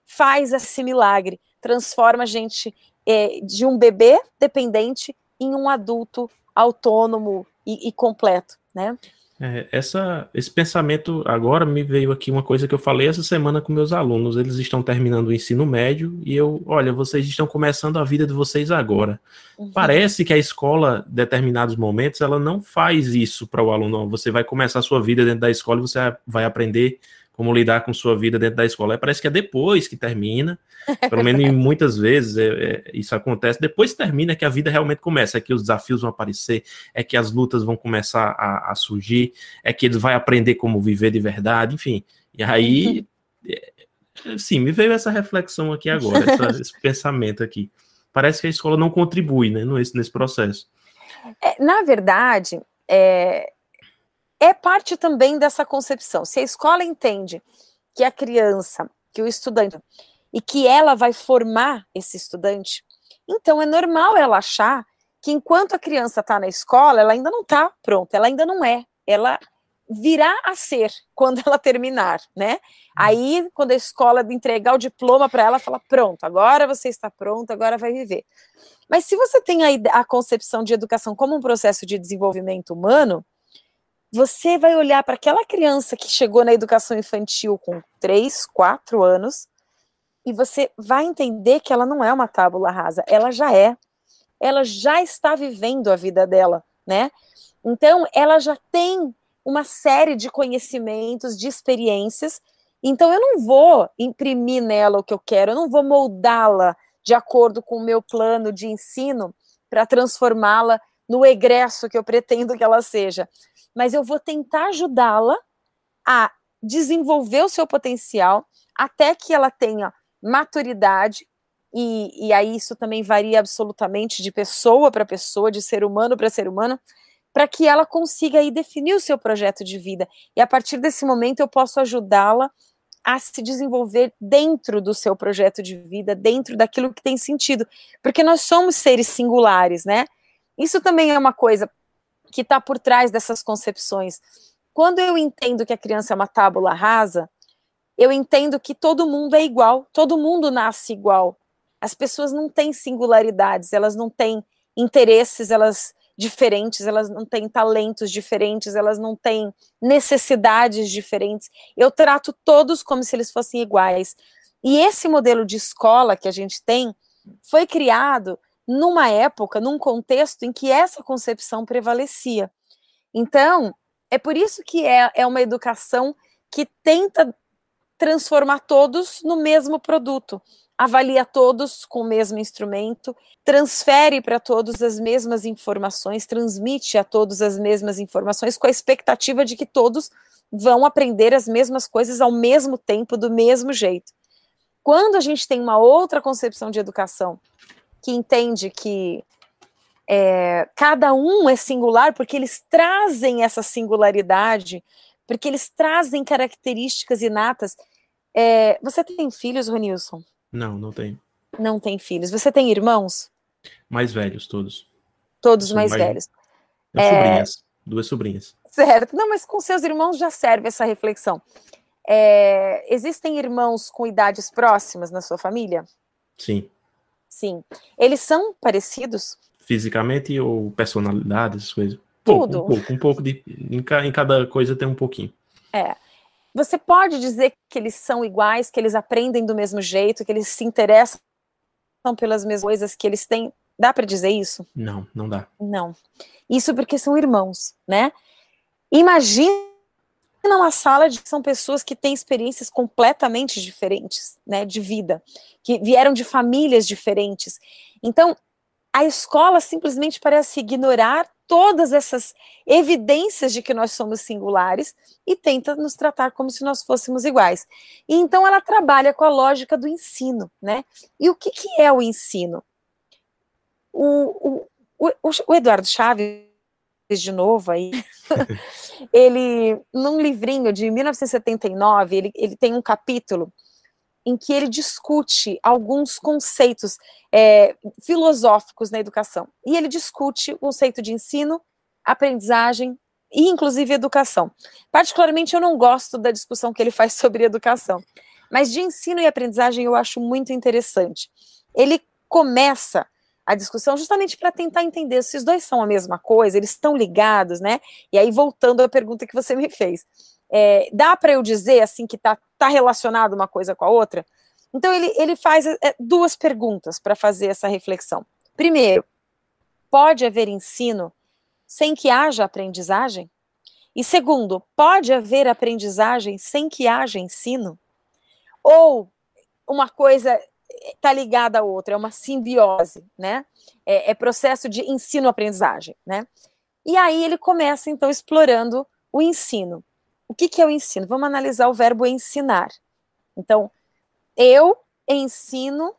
faz esse milagre, transforma a gente é, de um bebê dependente em um adulto autônomo e, e completo, né? É, essa, esse pensamento agora me veio aqui uma coisa que eu falei essa semana com meus alunos. Eles estão terminando o ensino médio e eu, olha, vocês estão começando a vida de vocês agora. Uhum. Parece que a escola, em determinados momentos, ela não faz isso para o aluno. Você vai começar a sua vida dentro da escola e você vai aprender como lidar com sua vida dentro da escola. É, parece que é depois que termina, pelo menos muitas vezes é, é, isso acontece, depois termina que a vida realmente começa, é que os desafios vão aparecer, é que as lutas vão começar a, a surgir, é que ele vai aprender como viver de verdade, enfim. E aí, é, sim, me veio essa reflexão aqui agora, essa, [laughs] esse pensamento aqui. Parece que a escola não contribui né, nesse, nesse processo. É, na verdade, é, é parte também dessa concepção. Se a escola entende que a criança, que o estudante, e que ela vai formar esse estudante, então é normal ela achar que enquanto a criança está na escola, ela ainda não está pronta, ela ainda não é, ela virá a ser [laughs] quando ela terminar, né? Aí, quando a escola entregar o diploma para ela, fala: pronto, agora você está pronto, agora vai viver. Mas se você tem a, a concepção de educação como um processo de desenvolvimento humano, você vai olhar para aquela criança que chegou na educação infantil com 3, 4 anos e você vai entender que ela não é uma tábula rasa, ela já é. Ela já está vivendo a vida dela, né? Então, ela já tem uma série de conhecimentos, de experiências Então eu não vou imprimir nela o que eu quero, eu não vou moldá-la de acordo com o meu plano de ensino para transformá-la no egresso que eu pretendo que ela seja. Mas eu vou tentar ajudá-la a desenvolver o seu potencial até que ela tenha maturidade, e, e aí isso também varia absolutamente de pessoa para pessoa, de ser humano para ser humano, para que ela consiga aí definir o seu projeto de vida. E a partir desse momento eu posso ajudá-la a se desenvolver dentro do seu projeto de vida, dentro daquilo que tem sentido, porque nós somos seres singulares, né? Isso também é uma coisa que está por trás dessas concepções. Quando eu entendo que a criança é uma tábula rasa, eu entendo que todo mundo é igual, todo mundo nasce igual. As pessoas não têm singularidades, elas não têm interesses, elas diferentes, elas não têm talentos diferentes, elas não têm necessidades diferentes. Eu trato todos como se eles fossem iguais. E esse modelo de escola que a gente tem foi criado numa época, num contexto em que essa concepção prevalecia. Então, é por isso que é, é uma educação que tenta transformar todos no mesmo produto avalia todos com o mesmo instrumento, transfere para todos as mesmas informações, transmite a todos as mesmas informações, com a expectativa de que todos vão aprender as mesmas coisas ao mesmo tempo, do mesmo jeito. Quando a gente tem uma outra concepção de educação, que entende que é, cada um é singular, porque eles trazem essa singularidade, porque eles trazem características inatas. É, você tem filhos, Ronilson? Não, não tenho. Não tem filhos. Você tem irmãos? Mais velhos, todos. Todos mais, mais velhos. É... Sobrinhas, duas sobrinhas. Certo. Não, mas com seus irmãos já serve essa reflexão. É... Existem irmãos com idades próximas na sua família? Sim. Sim. Eles são parecidos? Fisicamente ou personalidade, essas coisas? Pouco, Tudo. Um pouco, um pouco de. Em cada coisa tem um pouquinho. É. Você pode dizer que eles são iguais, que eles aprendem do mesmo jeito, que eles se interessam pelas mesmas coisas, que eles têm. Dá para dizer isso? Não, não dá. Não. Isso porque são irmãos, né? Imagina uma sala de são pessoas que têm experiências completamente diferentes, né, de vida, que vieram de famílias diferentes. Então, a escola simplesmente parece ignorar todas essas evidências de que nós somos singulares e tenta nos tratar como se nós fôssemos iguais. E então ela trabalha com a lógica do ensino, né? E o que, que é o ensino? O, o, o, o Eduardo Chaves, de novo aí, [laughs] [laughs] ele, num livrinho de 1979, ele, ele tem um capítulo em que ele discute alguns conceitos é, filosóficos na educação. E ele discute o conceito de ensino, aprendizagem e, inclusive, educação. Particularmente, eu não gosto da discussão que ele faz [laughs] sobre educação, mas de ensino e aprendizagem eu acho muito interessante. Ele começa a discussão justamente para tentar entender se os dois são a mesma coisa, eles estão ligados, né? E aí, voltando à pergunta que você me fez. É, dá para eu dizer assim que está tá relacionado uma coisa com a outra? Então ele, ele faz é, duas perguntas para fazer essa reflexão. Primeiro, pode haver ensino sem que haja aprendizagem? E segundo, pode haver aprendizagem sem que haja ensino? Ou uma coisa está ligada à outra, é uma simbiose, né? É, é processo de ensino-aprendizagem, né? E aí ele começa então explorando o ensino. O que, que é o ensino? Vamos analisar o verbo ensinar. Então, eu ensino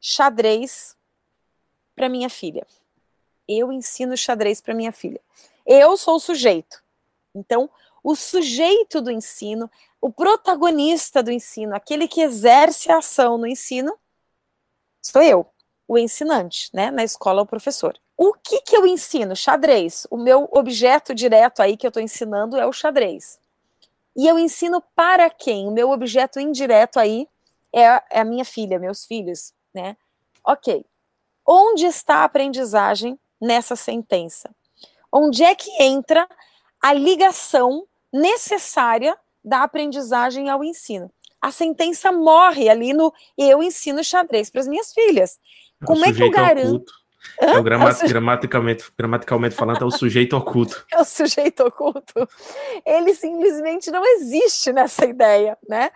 xadrez para minha filha. Eu ensino xadrez para minha filha. Eu sou o sujeito. Então, o sujeito do ensino, o protagonista do ensino, aquele que exerce a ação no ensino, sou eu, o ensinante, né? Na escola, o professor. O que, que eu ensino? Xadrez. O meu objeto direto aí que eu estou ensinando é o xadrez. E eu ensino para quem? O meu objeto indireto aí é a, é a minha filha, meus filhos, né? Ok. Onde está a aprendizagem nessa sentença? Onde é que entra a ligação necessária da aprendizagem ao ensino? A sentença morre ali no eu ensino xadrez para as minhas filhas. Como é que eu garanto? É o, gramat, é o suje... gramaticalmente, gramaticalmente falando, é o sujeito oculto. [laughs] É o sujeito oculto. Ele simplesmente não existe nessa ideia, né?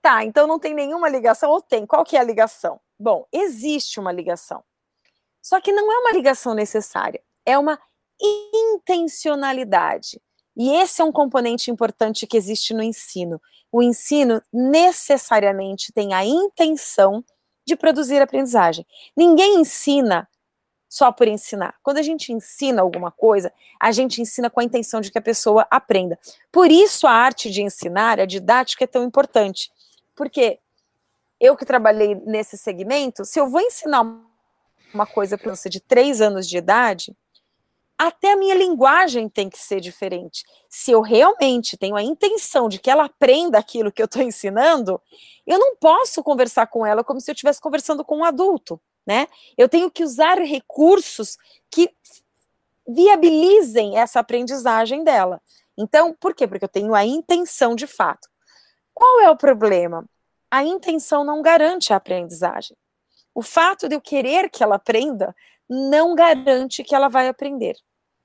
Tá, então não tem nenhuma ligação, ou tem? Qual que é a ligação? Bom, existe uma ligação. Só que não é uma ligação necessária, é uma intencionalidade. E esse é um componente importante que existe no ensino. O ensino necessariamente tem a intenção de produzir aprendizagem. Ninguém ensina só por ensinar. Quando a gente ensina alguma coisa, a gente ensina com a intenção de que a pessoa aprenda. Por isso a arte de ensinar, a didática é tão importante. Porque eu que trabalhei nesse segmento, se eu vou ensinar uma coisa para você de três anos de idade, até a minha linguagem tem que ser diferente. Se eu realmente tenho a intenção de que ela aprenda aquilo que eu estou ensinando, eu não posso conversar com ela como se eu estivesse conversando com um adulto, né? Eu tenho que usar recursos que viabilizem essa aprendizagem dela. Então, por quê? Porque eu tenho a intenção de fato. Qual é o problema? A intenção não garante a aprendizagem. O fato de eu querer que ela aprenda não garante que ela vai aprender.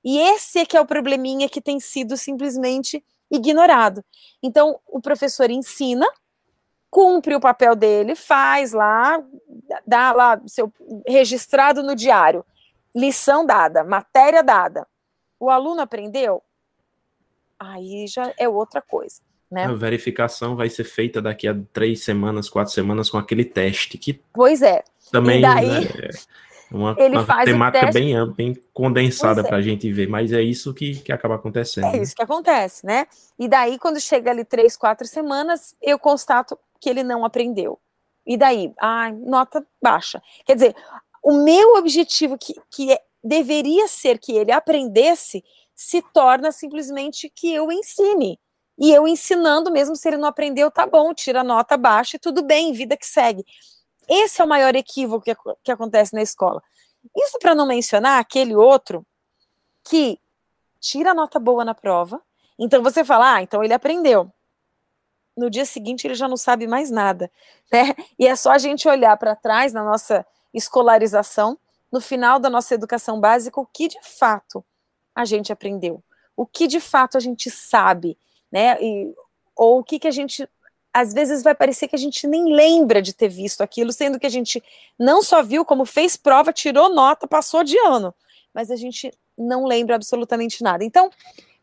E esse é que é o probleminha que tem sido simplesmente ignorado. Então, o professor ensina, cumpre o papel dele, faz lá, dá lá seu registrado no diário, lição dada, matéria dada. O aluno aprendeu? Aí já é outra coisa. Né? A verificação vai ser feita daqui a três semanas, quatro semanas com aquele teste que. Pois é. Também. E daí, né, uma, ele uma faz temática bem ampla, bem condensada para a gente ver, mas é isso que, que acaba acontecendo. É né? isso que acontece, né? E daí, quando chega ali três, quatro semanas, eu constato que ele não aprendeu. E daí? Ah, nota baixa. Quer dizer, o meu objetivo, que, que é, deveria ser que ele aprendesse, se torna simplesmente que eu ensine. E eu ensinando, mesmo se ele não aprendeu, tá bom, tira nota baixa e tudo bem, vida que segue. Esse é o maior equívoco que, que acontece na escola. Isso para não mencionar aquele outro que tira nota boa na prova, então você fala, ah, então ele aprendeu. No dia seguinte ele já não sabe mais nada, né? E é só a gente olhar para trás na nossa escolarização, no final da nossa educação básica, o que de fato a gente aprendeu, o que de fato a gente sabe, né? E, ou o que, que a gente às vezes vai parecer que a gente nem lembra de ter visto aquilo, sendo que a gente não só viu, como fez prova, tirou nota, passou de ano, mas a gente não lembra absolutamente nada. Então,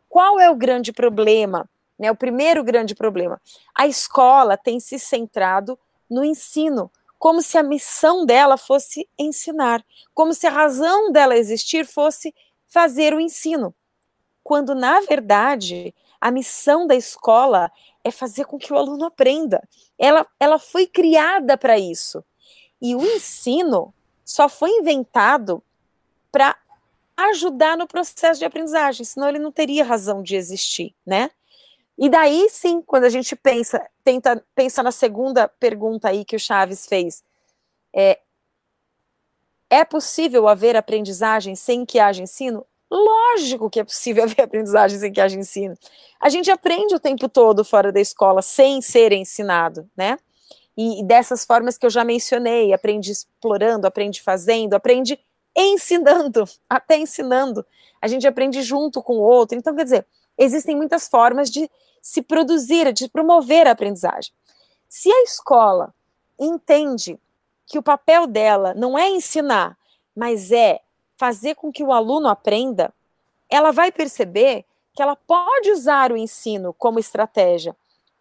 qual é o grande problema? Né, o primeiro grande problema. A escola tem se centrado no ensino, como se a missão dela fosse ensinar, como se a razão dela existir fosse fazer o ensino. Quando, na verdade, a missão da escola é fazer com que o aluno aprenda. Ela, ela foi criada para isso. E o ensino só foi inventado para ajudar no processo de aprendizagem, senão ele não teria razão de existir, né? E daí sim, quando a gente pensa, tenta pensa na segunda pergunta aí que o Chaves fez, é, é possível haver aprendizagem sem que haja ensino? Lógico que é possível [laughs] haver aprendizagem sem que haja ensino. A gente aprende o tempo todo fora da escola sem ser ensinado, né? E, e dessas formas que eu já mencionei, aprende explorando, aprende fazendo, aprende ensinando, [laughs] até ensinando. A gente aprende junto com o outro. Então, quer dizer, existem muitas formas de se produzir, de promover a aprendizagem. Se a escola entende que o papel dela não é ensinar, mas é fazer com que o aluno aprenda, ela vai perceber que ela pode usar o ensino como estratégia,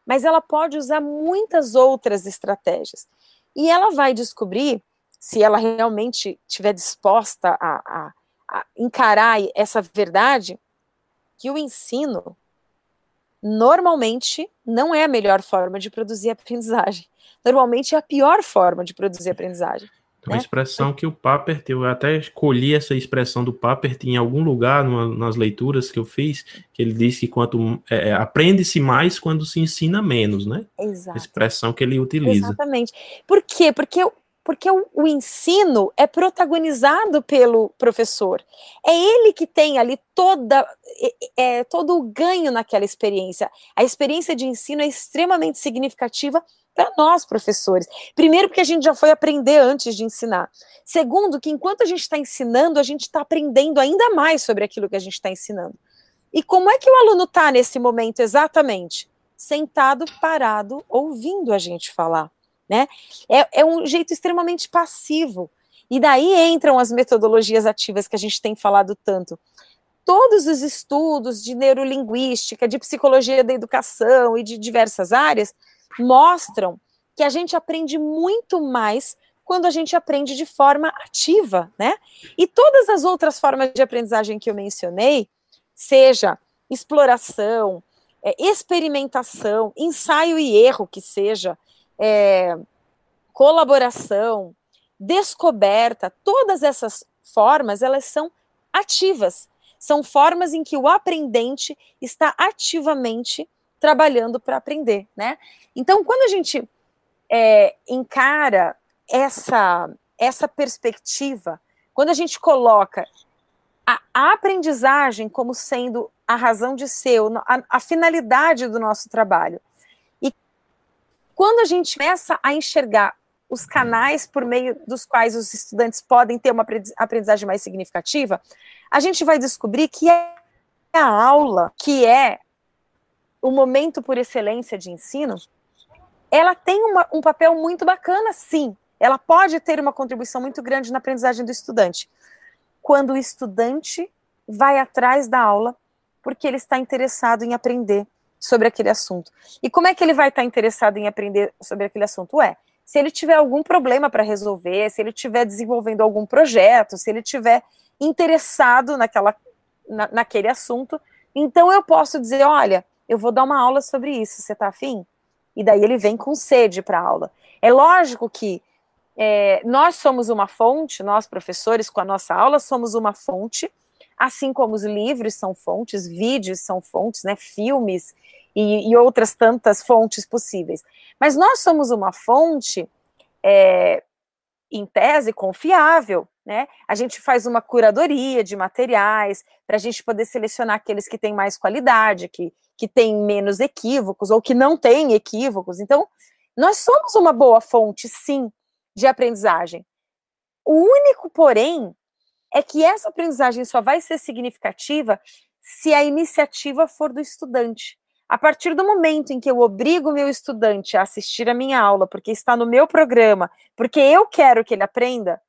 mas ela pode usar muitas outras estratégias. E ela vai descobrir, se ela realmente estiver disposta a, a, a encarar essa verdade, que o ensino normalmente não é a melhor forma de produzir aprendizagem. Normalmente é a pior forma de produzir aprendizagem. Uma é. expressão que o Papert, eu até escolhi essa expressão do Papert em algum lugar numa, nas leituras que eu fiz, que ele disse que quanto é, é, aprende-se mais quando se ensina menos, né? Exato. A expressão que ele utiliza. Exatamente. Por quê? Porque Porque o, o, ensino é protagonizado pelo professor. É ele que tem ali toda, é, todo o ganho naquela experiência. A experiência de ensino é extremamente significativa para nós, professores. Primeiro, porque a gente já foi aprender antes de ensinar. Segundo, que enquanto a gente está ensinando, a gente está aprendendo ainda mais sobre aquilo que a gente está ensinando. E como é que o aluno está nesse momento exatamente? Sentado, parado, ouvindo a gente falar né? É, é um jeito extremamente passivo. E daí entram as metodologias ativas que a gente tem falado tanto. Todos os estudos de neurolinguística, de psicologia da educação e de diversas áreas mostram que a gente aprende muito mais quando a gente aprende de forma ativa, né? E todas as outras formas de aprendizagem que eu mencionei, seja exploração, é, experimentação, ensaio e erro, que seja, é, colaboração, descoberta, todas essas formas, elas são ativas. São formas em que o aprendente está ativamente trabalhando para aprender, né? Então, quando a gente é, encara essa, essa perspectiva, quando a gente coloca a, a aprendizagem como sendo a razão de ser, a, a finalidade do nosso trabalho, quando a gente começa a enxergar os canais por meio dos quais os estudantes podem ter uma aprendizagem mais significativa, a gente vai descobrir que é a aula, que é o momento por excelência de ensino, ela tem uma, um papel muito bacana, sim. Ela pode ter uma contribuição muito grande na aprendizagem do estudante. Quando o estudante vai atrás da aula porque ele está interessado em aprender sobre aquele assunto. E como é que ele vai estar interessado em aprender sobre aquele assunto? Ué, se ele tiver algum problema para resolver, se ele estiver desenvolvendo algum projeto, se ele estiver interessado naquela, na, naquele assunto, então eu posso dizer, olha, eu vou dar uma aula sobre isso, você está afim? E daí ele vem com sede para a aula. É lógico que é, nós somos uma fonte, nós professores com a nossa aula somos uma fonte, assim como os livros são fontes, vídeos são fontes, né, filmes e, e outras tantas fontes possíveis. Mas nós somos uma fonte, é, em tese, confiável, né? A gente faz uma curadoria de materiais para a gente poder selecionar aqueles que têm mais qualidade, que, que têm menos equívocos ou que não têm equívocos. Então, nós somos uma boa fonte, sim, de aprendizagem. O único, porém, é que essa aprendizagem só vai ser significativa se a iniciativa for do estudante. A partir do momento em que eu obrigo o meu estudante a assistir a minha aula, porque está no meu programa, porque eu quero que ele aprenda,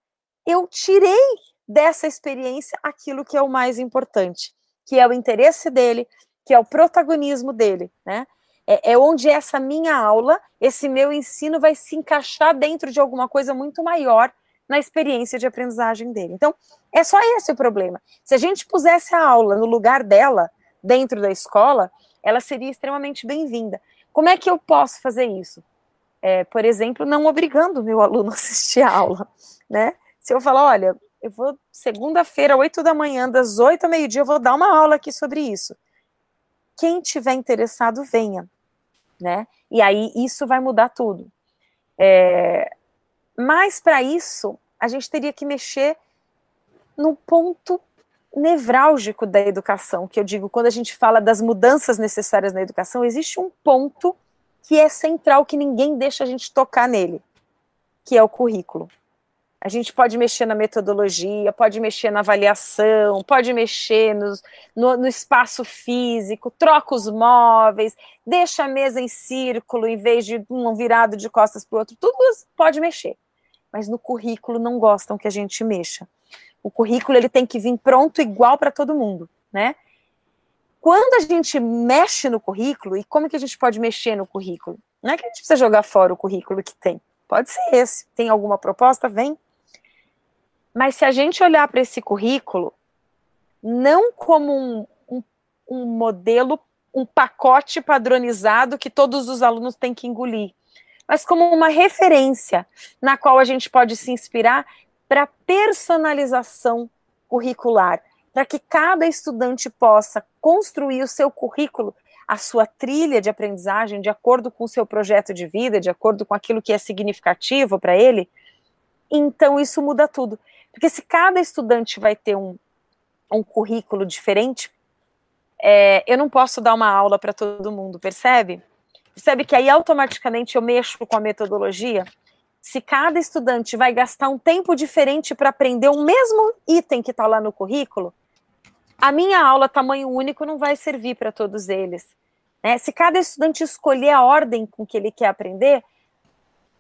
eu tirei dessa experiência aquilo que é o mais importante, que é o interesse dele, que é o protagonismo dele, né? É, é onde essa minha aula, esse meu ensino vai se encaixar dentro de alguma coisa muito maior na experiência de aprendizagem dele. Então, é só esse o problema. Se a gente pusesse a aula no lugar dela, dentro da escola, ela seria extremamente bem-vinda. Como é que eu posso fazer isso? É, por exemplo, não obrigando o meu aluno [laughs] a assistir a aula, né? Se eu falar, olha, eu vou segunda-feira, 8 da manhã, das 8 ao meio-dia, eu vou dar uma aula aqui sobre isso. Quem tiver interessado, venha, né? E aí isso vai mudar tudo. É, mas para isso, a gente teria que mexer no ponto nevrálgico da educação, que eu digo, quando a gente fala das mudanças necessárias na educação, existe um ponto que é central, que ninguém deixa a gente tocar nele, que é o currículo. A gente pode mexer na metodologia, pode mexer na avaliação, pode mexer no, no, no, espaço físico, troca os móveis, deixa a mesa em círculo em vez de um virado de costas para o outro, tudo pode mexer mas no currículo não gostam que a gente mexa. O currículo ele tem que vir pronto igual para todo mundo, né? Quando a gente mexe no currículo, e como que a gente pode mexer no currículo? Não é que a gente precisa jogar fora o currículo que tem. Pode ser esse. Tem alguma proposta? Vem. Mas se a gente olhar para esse currículo, não como um, um, um modelo, um pacote padronizado que todos os alunos têm que engolir, mas como uma referência na qual a gente pode se inspirar para personalização curricular, para que cada estudante possa construir o seu currículo, a sua trilha de aprendizagem, de acordo com o seu projeto de vida, de acordo com aquilo que é significativo para ele, então isso muda tudo. Porque se cada estudante vai ter um, um currículo diferente, é, eu não posso dar uma aula para todo mundo, percebe? Percebe que aí automaticamente eu mexo com a metodologia? Se cada estudante vai gastar um tempo diferente para aprender o mesmo item que está lá no currículo, a minha aula tamanho único não vai servir para todos eles. Né? Se cada estudante escolher a ordem com que ele quer aprender,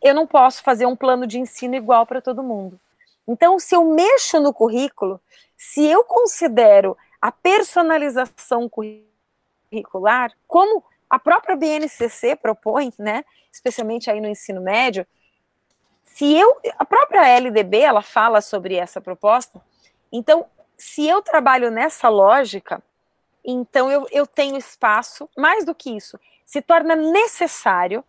eu não posso fazer um plano de ensino igual para todo mundo. Então, se eu mexo no currículo, se eu considero a personalização curricular, como a própria BNCC propõe, né, especialmente aí no ensino médio, se eu, a própria LDB, ela fala sobre essa proposta, então, se eu trabalho nessa lógica, então eu, eu tenho espaço, mais do que isso, se torna necessário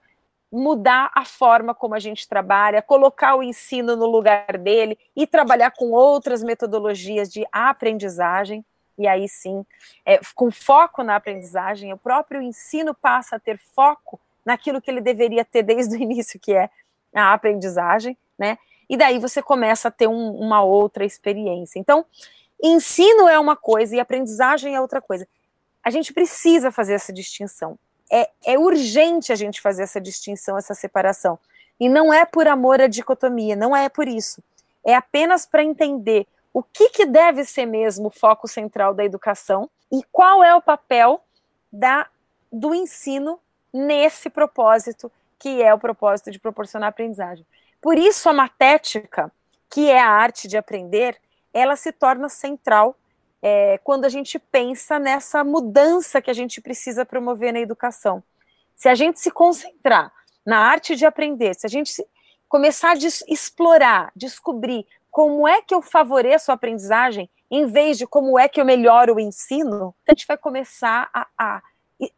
mudar a forma como a gente trabalha, colocar o ensino no lugar dele e trabalhar com outras metodologias de aprendizagem. E aí sim, é, com foco na aprendizagem, o próprio ensino passa a ter foco naquilo que ele deveria ter desde o [laughs] início, que é a aprendizagem, né? E daí você começa a ter um, uma outra experiência. Então, ensino é uma coisa e aprendizagem é outra coisa. A gente precisa fazer essa distinção é, é urgente a gente fazer essa distinção, essa separação. E não é por amor à dicotomia, não é por isso. É apenas para entender o que, que deve ser mesmo o foco central da educação e qual é o papel da, do ensino nesse propósito, que é o propósito de proporcionar aprendizagem. Por isso, a matética, que é a arte de aprender, ela se torna central é, quando a gente pensa nessa mudança que a gente precisa promover na educação. Se a gente se concentrar na arte de aprender, se a gente começar a explorar, descobrir como é que eu favoreço a aprendizagem, em vez de como é que eu melhoro o ensino, a gente vai começar a, a,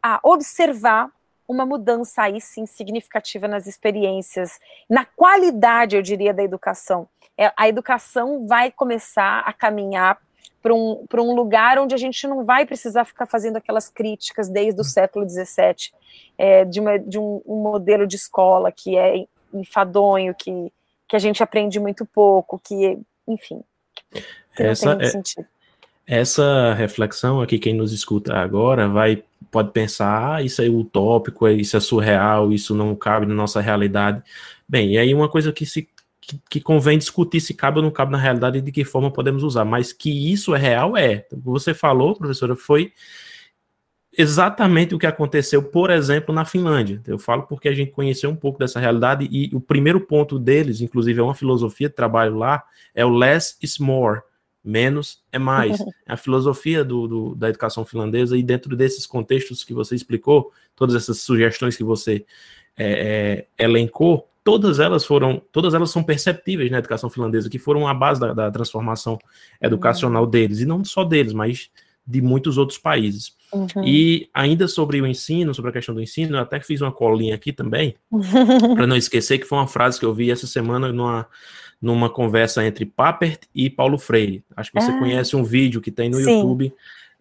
a observar uma mudança aí sim significativa nas experiências, na qualidade, eu diria, da educação. É, a educação vai começar a caminhar para um, um lugar onde a gente não vai precisar ficar fazendo aquelas críticas desde o século XVII, é, de, uma, de um, um, modelo de escola que é enfadonho, que, que a gente aprende muito pouco, que, enfim, que essa, é, sentido. Essa reflexão aqui, quem nos escuta agora, vai pode pensar, ah, isso é utópico, isso é surreal, isso não cabe na nossa realidade. Bem, e aí uma coisa que se que, que, convém discutir se cabe ou não cabe na realidade e de que forma podemos usar, mas que isso é real, é. Você falou, professora, foi exatamente o que aconteceu, por exemplo, na Finlândia. Eu falo porque a gente conheceu um pouco dessa realidade e o primeiro ponto deles, inclusive é uma filosofia de trabalho lá, é o less is more, menos é mais. É [laughs] a filosofia do, do, da educação finlandesa e dentro desses contextos que você explicou, todas essas sugestões que você é, é, elencou, todas elas foram, todas elas são perceptíveis na educação finlandesa, que foram a base da, da transformação educacional uhum. deles, e não só deles, mas de muitos outros países. Uhum. E ainda sobre o ensino, sobre a questão do ensino, eu até fiz uma colinha aqui também, [laughs] para não esquecer que foi uma frase que eu vi essa semana numa, numa conversa entre Papert e Paulo Freire. Acho que você ah, conhece um vídeo que tem no sim. YouTube,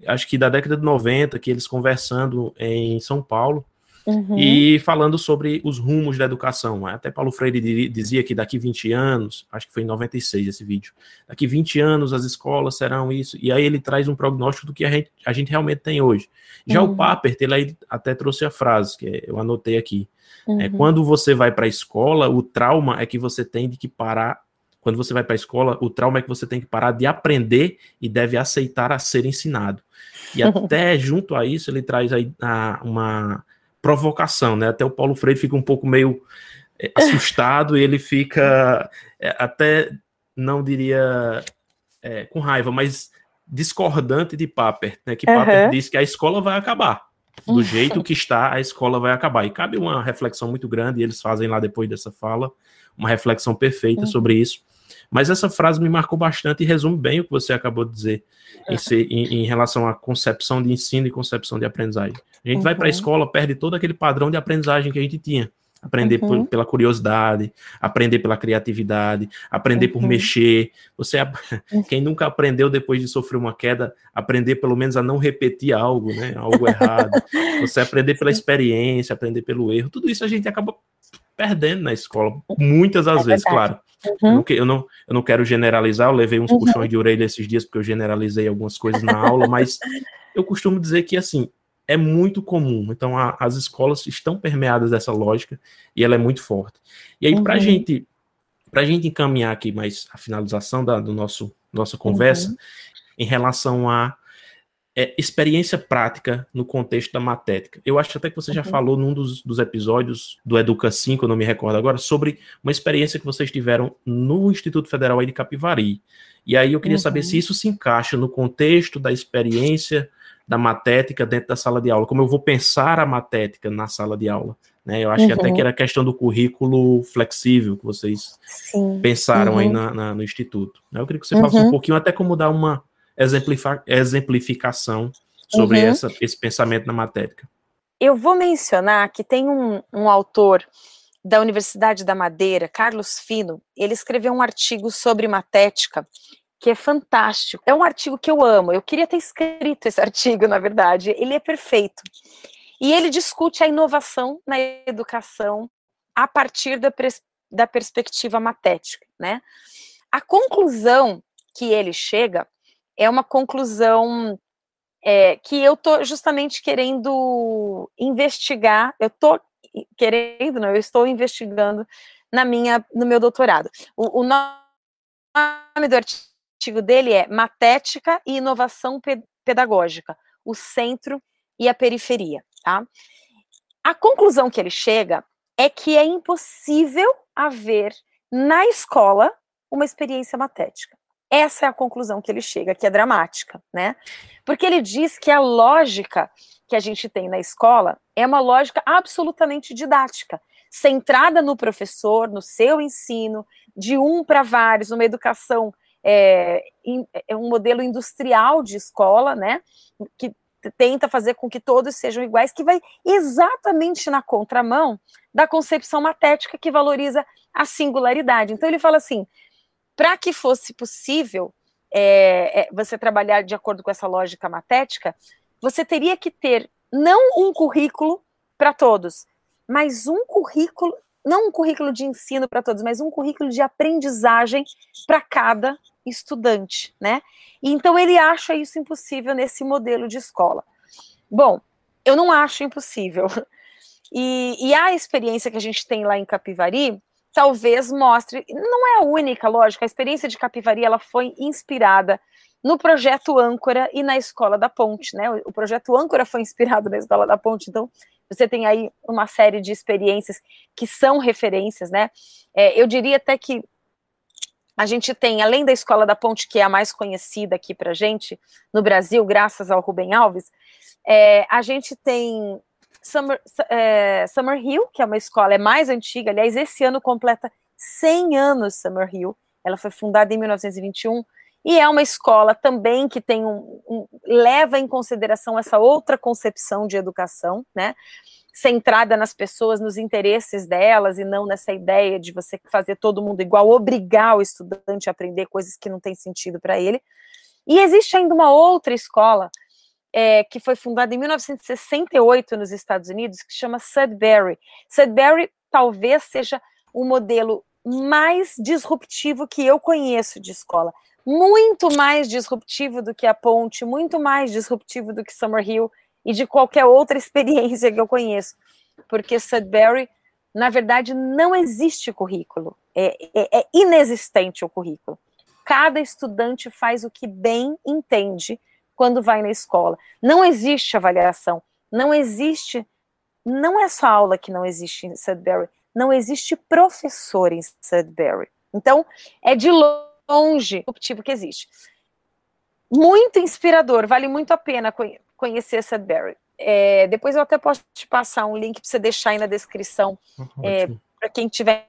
acho que da década de 90, que eles conversando em São Paulo, Uhum. E falando sobre os rumos da educação. Até Paulo Freire dizia que daqui 20 anos, acho que foi em 96 esse vídeo, daqui 20 anos as escolas serão isso. E aí ele traz um prognóstico do que a gente, a gente realmente tem hoje. Já uhum. o Papert, ele até trouxe a frase, que eu anotei aqui. É, uhum. É, quando você vai para a escola, o trauma é que você tem de que parar. Quando você vai para a escola, o trauma é que você tem que parar de aprender e deve aceitar a ser ensinado. E [laughs] até junto a isso, ele traz aí a, uma provocação, né? Até o Paulo Freire fica um pouco meio é, [laughs] assustado e ele fica é, até não diria é, com raiva, mas discordante de Papert, né? Que Papert diz que a escola vai acabar. Do jeito que está, a escola vai acabar. E cabe uma reflexão muito grande, e eles fazem lá depois dessa fala, uma reflexão perfeita uhum. sobre isso. Mas essa frase me marcou bastante e resume bem o que você acabou de dizer em, ser, em, em relação à concepção de ensino e concepção de aprendizagem. A gente uhum. vai para a escola, perde todo aquele padrão de aprendizagem que a gente tinha. Aprender uhum. por, pela curiosidade, aprender pela criatividade, aprender uhum. por mexer. Você, uhum. quem nunca aprendeu depois de sofrer uma queda, aprender pelo menos a não repetir algo, né? Algo errado. [laughs] Você aprender pela experiência, aprender pelo erro. Tudo isso a gente acaba perdendo na escola, muitas das é vezes, claro. Uhum. Eu, não, eu não quero generalizar, eu levei uns uhum. puxões de orelha esses dias porque eu generalizei algumas coisas na aula, mas eu costumo dizer que, assim, é muito comum. Então, a, as escolas estão permeadas dessa lógica e ela é muito forte. E aí, uhum. para gente, a gente encaminhar aqui mais a finalização da do nosso, nossa conversa, uhum. em relação a é, experiência prática no contexto da matética. Eu acho até que você já uhum. falou num dos, dos, episódios do Educa 5, eu não me recordo agora, sobre uma experiência que vocês tiveram no Instituto Federal aí de Capivari. E aí eu queria uhum. saber se isso se encaixa no contexto da experiência da matética dentro da sala de aula, como eu vou pensar a matética na sala de aula. Né? Eu acho uhum. que até que uhum. era a questão do currículo flexível que vocês Sim. pensaram aí uhum. na, na, no Instituto. Eu queria que você falasse um uhum. pouquinho até como dar uma exemplificação sobre uhum. essa, esse pensamento na matética. Eu vou mencionar que tem um, um autor da Universidade da Madeira, Carlos Fino, ele escreveu um artigo sobre matética que é fantástico. É um artigo que eu amo. Eu queria ter escrito esse artigo, na verdade. Ele é perfeito. E ele discute a inovação na educação a partir da, da perspectiva matética, né? A conclusão que ele chega é uma conclusão é, que eu tô justamente querendo investigar, eu tô querendo, não, eu estou investigando na minha, no meu doutorado. O, o nome do artigo dele é Matética e Inovação Pedagógica, o centro e a periferia, tá? A conclusão que ele chega é que é impossível haver na escola uma experiência matética. Essa é a conclusão que ele chega, que é dramática, né? Porque ele diz que a lógica que a gente tem na escola é uma lógica absolutamente didática, centrada no professor, no seu ensino, de um para vários, uma educação é, é, um modelo industrial de escola, né? Que tenta fazer com que todos sejam iguais, que vai exatamente na contramão da concepção matética que valoriza a singularidade. Então ele fala assim: para que fosse possível é, é, você trabalhar de acordo com essa lógica matética, você teria que ter não um currículo para todos, mas um currículo, não um currículo de ensino para todos, mas um currículo de aprendizagem para cada estudante, né? E então ele acha isso impossível nesse modelo de escola. Bom, eu não acho impossível. [laughs] E, e a experiência que a gente tem lá em Capivari talvez mostre, não é a única, lógico, a experiência de Capivari ela foi inspirada no projeto Âncora e na Escola da Ponte, né? O projeto Âncora foi inspirado na Escola da Ponte, então você tem aí uma série de experiências que são referências, né? É, eu diria até que a gente tem, além da Escola da Ponte, que é a mais conhecida aqui para gente no Brasil, graças ao Rubem Alves, é, a gente tem Summer, é, Summer Hill, que é uma escola, é mais antiga, aliás, esse ano completa 100 anos Summer Hill, ela foi fundada em 1921, e é uma escola também que tem um, um, leva em consideração essa outra concepção de educação, né, centrada nas pessoas, nos interesses delas, e não nessa ideia de você fazer todo mundo igual, obrigar o estudante a aprender coisas que não têm sentido para ele. E existe ainda uma outra escola é, que foi fundada em 1968 nos Estados Unidos, que chama Sudbury. Sudbury talvez seja o modelo mais disruptivo que eu conheço de escola. Muito mais disruptivo do que a Ponte, muito mais disruptivo do que Summerhill e de qualquer outra [laughs] experiência que eu conheço. Porque Sudbury, na verdade, não existe currículo. É, é, é inexistente o currículo. Cada estudante faz o que bem entende quando vai na escola. Não existe avaliação, não existe, não é só aula que não existe em Sudbury, não existe professor em Sudbury. Então, é de longe o tipo que existe. Muito inspirador, vale muito a pena conhecer Sudbury. É, depois eu até posso te passar um link para você deixar aí na descrição é, para quem tiver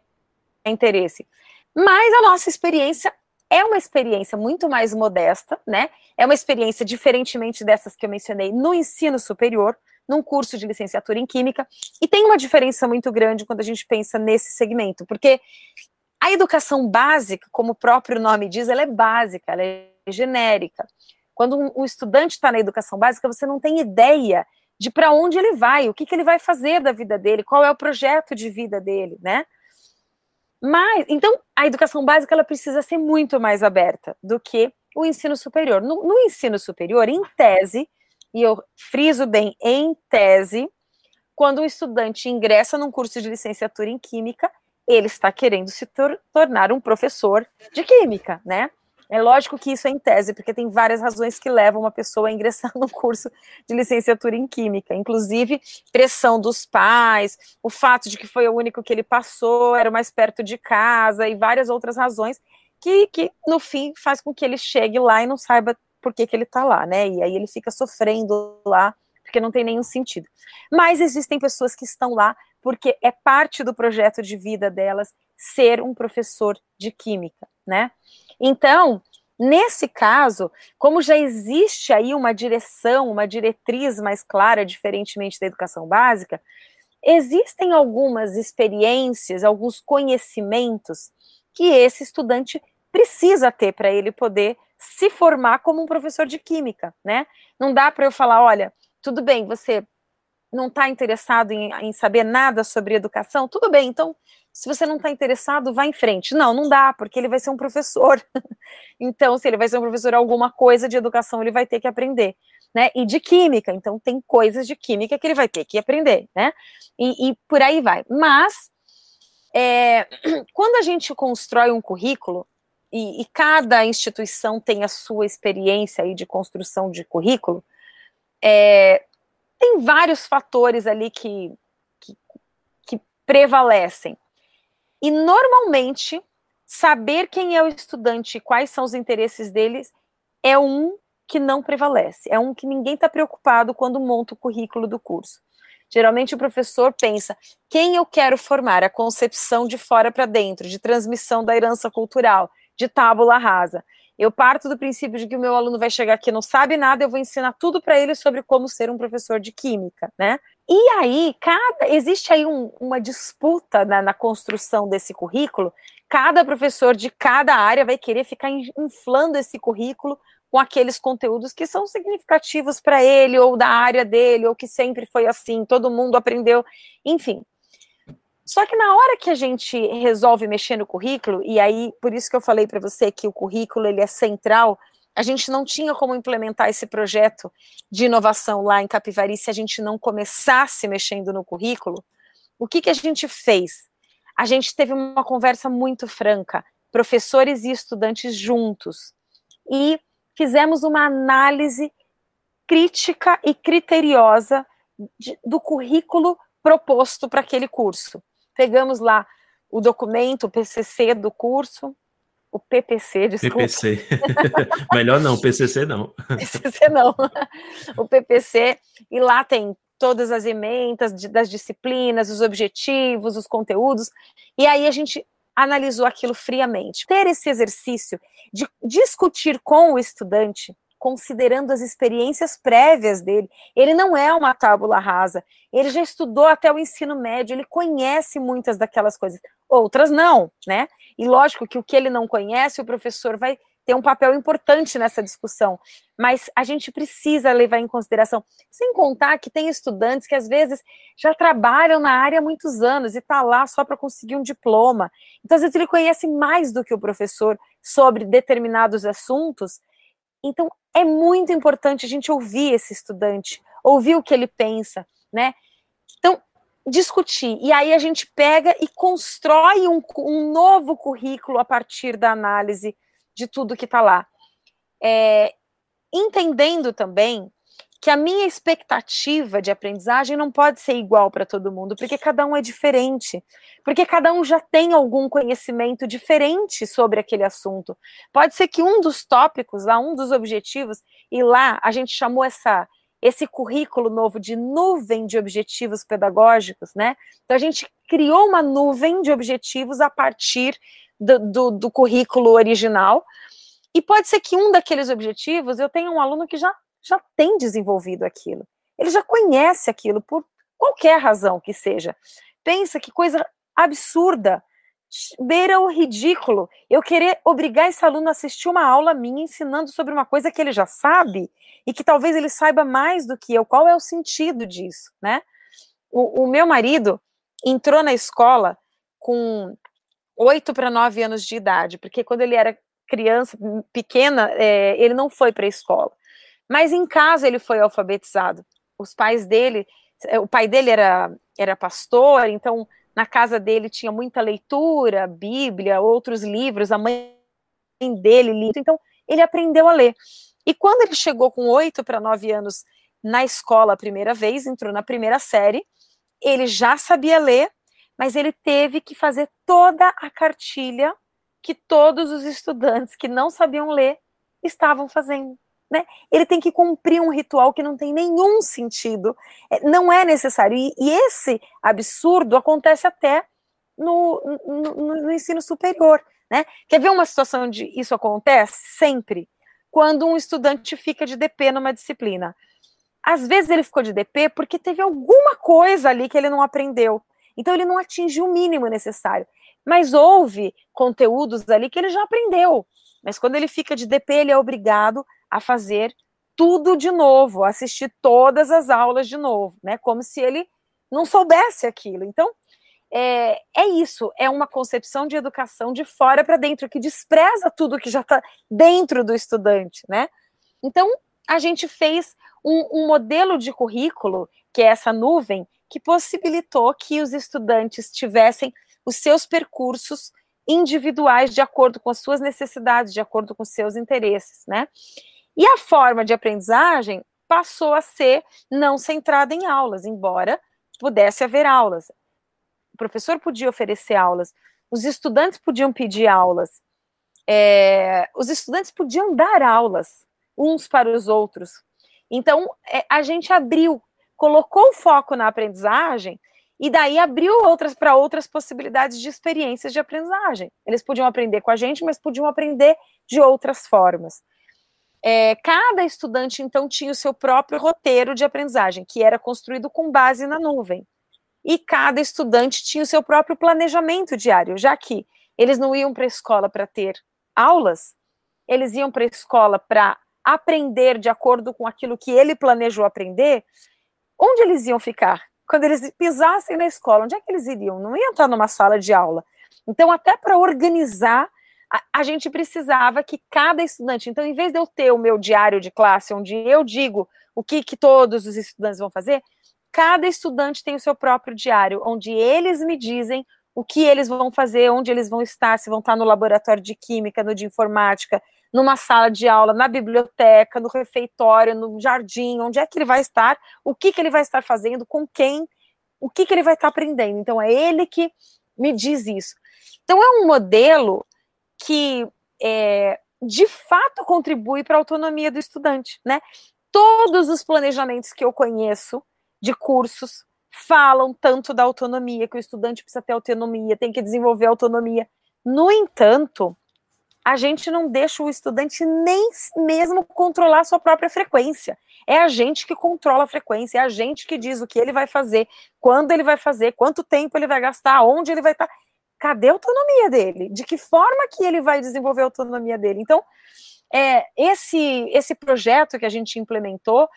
interesse. Mas a nossa experiência é uma experiência muito mais modesta, né? É uma experiência diferentemente dessas que eu mencionei no ensino superior, num curso de licenciatura em Química, e tem uma diferença muito grande quando a gente pensa nesse segmento, porque a educação básica, como o próprio nome diz, ela é básica, ela é genérica. Quando um, estudante está na educação básica, você não tem ideia de para onde ele vai, o que, que ele vai fazer da vida dele, qual é o projeto de vida dele, né? Mas, então, a educação básica ela precisa ser muito mais aberta do que o ensino superior. No, no ensino superior, em tese, e eu friso bem, em tese, quando o estudante ingressa num curso de licenciatura em Química, ele está querendo se tor tornar um professor de Química, né? É lógico que isso é em tese, porque tem várias razões que levam uma pessoa a ingressar [laughs] no curso de licenciatura em Química, inclusive pressão dos pais, o fato de que foi o único que ele passou, era mais perto de casa e várias outras razões que, que no fim faz com que ele chegue lá e não saiba por que, que ele está lá, né? E aí ele fica sofrendo lá, porque não tem nenhum sentido. Mas existem pessoas que estão lá porque é parte do projeto de vida delas ser um professor de química, né? Então, nesse caso, como já existe aí uma direção, uma diretriz mais clara, diferentemente da educação básica, existem algumas experiências, alguns conhecimentos que esse estudante precisa ter para ele poder se formar como um professor de química, né? Não dá para eu falar, olha, tudo bem, você não está interessado em, em, saber nada sobre educação, tudo bem, então se você não está interessado, vá em frente. Não, não dá, porque ele vai ser um professor. [laughs] então, se ele vai ser um professor alguma coisa de educação, ele vai ter que aprender. Né? E de química, então tem coisas de química que ele vai ter que aprender, né? E, e por aí vai. Mas é, [clears throat] quando a gente constrói um currículo, e, e, cada instituição tem a sua experiência aí de construção de currículo, é, tem vários fatores ali que, que, que prevalecem. E normalmente, saber quem é o estudante e quais são os interesses deles é um que não prevalece, é um que ninguém está preocupado quando monta o currículo do curso. Geralmente o professor pensa quem eu quero formar, a concepção de fora para dentro, de transmissão da herança cultural, de tábula rasa. Eu parto do princípio de que o meu aluno vai chegar aqui não sabe nada, eu vou ensinar tudo para ele sobre como ser um professor de química, né? E aí, cada, existe aí um, uma disputa na, na, construção desse currículo. Cada professor de cada área vai querer ficar inflando esse currículo com aqueles conteúdos que são significativos para ele, ou da área dele, ou que sempre foi assim, todo mundo aprendeu, enfim. Só que na hora que a gente resolve mexer no currículo, e aí, por isso que eu falei para você que o currículo ele é central a gente não tinha como implementar esse projeto de inovação lá em Capivari se a gente não começasse mexendo no currículo. O que, que a gente fez? A gente teve uma conversa muito franca, professores e estudantes juntos, e fizemos uma análise crítica e criteriosa de, do currículo proposto para aquele curso. Pegamos lá o documento, o PCC do curso, o PPC, desculpa. PPC. [laughs] Melhor não, PCC não. [laughs] PCC não. O PPC, e lá tem todas as emendas das disciplinas, os objetivos, os conteúdos, e aí a gente analisou aquilo friamente. Ter esse exercício de discutir com o estudante, considerando as experiências prévias dele. Ele não é uma tábula rasa, ele já estudou até o ensino médio, ele conhece muitas daquelas coisas, outras não, né? E lógico que o que ele não conhece, o professor vai ter um papel importante nessa discussão, mas a gente precisa levar em consideração, sem contar que tem estudantes que às vezes já trabalham na área há muitos anos e está lá só para conseguir um diploma. Então, às vezes, ele conhece mais do que o professor sobre determinados assuntos. Então, é muito importante a gente ouvir esse estudante, ouvir o que ele pensa, né? Então, discutir. E aí a gente pega e constrói um, um novo currículo a partir da análise de tudo que está lá. É, entendendo também que a minha expectativa de aprendizagem não pode ser igual para todo mundo, porque cada um é diferente, porque cada um já tem algum conhecimento diferente sobre aquele assunto. Pode ser que um dos tópicos, lá, um dos objetivos, e lá a gente chamou essa esse currículo novo de nuvem de objetivos pedagógicos, né? Então a gente criou uma nuvem de objetivos a partir do, do, do currículo original. E pode ser que um daqueles objetivos eu tenha um aluno que já, já tem desenvolvido aquilo. Ele já conhece aquilo por qualquer razão que seja. Pensa que coisa absurda beira o ridículo. Eu querer obrigar esse aluno a assistir uma aula minha ensinando sobre uma coisa que ele já sabe e que talvez ele saiba mais do que eu. Qual é o sentido disso, né? O, o meu marido entrou na escola com oito para nove anos de idade, porque quando ele era criança pequena, é, ele não foi para a escola. Mas em casa ele foi alfabetizado. Os pais dele, é, o pai dele era, era pastor, então na casa dele tinha muita leitura, Bíblia, outros livros, a mãe dele lia, então ele aprendeu a ler. E quando ele chegou com oito para nove anos na escola a primeira vez, entrou na primeira série, ele já sabia ler, mas ele teve que fazer toda a cartilha que todos os estudantes que não sabiam ler estavam fazendo. Né? Ele tem que cumprir um ritual que não tem nenhum sentido, é, não é necessário. E, e esse absurdo acontece até no, no, no, ensino superior. Né? Quer ver uma situação onde isso acontece? Sempre. Quando um estudante fica de DP numa disciplina. Às vezes ele ficou de DP porque teve alguma coisa ali que ele não aprendeu. Então ele não atingiu o mínimo necessário. Mas houve conteúdos ali que ele já aprendeu. Mas quando ele fica de DP, ele é obrigado a fazer tudo de novo, assistir todas as aulas de novo, né? Como se ele não soubesse aquilo. Então, é, é isso, é uma concepção de educação de fora para dentro, que despreza tudo que já está dentro do estudante, né? Então, a gente fez um, um modelo de currículo, que é essa nuvem, que possibilitou que os estudantes tivessem os seus percursos individuais de acordo com as suas necessidades, de acordo com os seus interesses, né? E a forma de aprendizagem passou a ser não centrada em aulas, embora pudesse haver aulas. O professor podia oferecer aulas, os estudantes podiam pedir aulas, é, os estudantes podiam dar aulas uns para os outros. Então, é, a gente abriu, colocou o foco na aprendizagem e daí abriu outras para outras possibilidades de experiências de aprendizagem. Eles podiam aprender com a gente, mas podiam aprender de outras formas. É, cada estudante, então, tinha o seu próprio roteiro de aprendizagem, que era construído com base na nuvem. E cada estudante tinha o seu próprio planejamento diário, já que eles não iam para a escola para ter aulas, eles iam para a escola para aprender de acordo com aquilo que ele planejou aprender. Onde eles iam ficar? Quando eles pisassem na escola, onde é que eles iriam? Não iam estar numa sala de aula. Então, até para organizar a, a, gente precisava que cada estudante, então, em vez de eu ter o meu diário de classe, onde eu digo o que, que todos os estudantes vão fazer, cada estudante tem o seu próprio diário, onde eles me dizem o que eles vão fazer, onde eles vão estar, se vão estar no laboratório de química, no de informática, numa sala de aula, na biblioteca, no refeitório, no jardim, onde é que ele vai estar, o que, que ele vai estar fazendo, com quem, o que, que ele vai estar aprendendo. Então, é ele que me diz isso. Então, é um modelo que é, de fato contribui para a autonomia do estudante, né? Todos os planejamentos que eu conheço de cursos falam tanto da autonomia, que o estudante precisa ter autonomia, tem que desenvolver autonomia. No entanto, a gente não deixa o estudante nem mesmo controlar sua própria frequência. É a gente que controla a frequência, é a gente que diz o que ele vai fazer, quando ele vai fazer, quanto tempo ele vai gastar, onde ele vai estar cadê a autonomia dele? De que forma que ele vai desenvolver a autonomia dele? Então, é, esse, esse projeto que a gente implementou,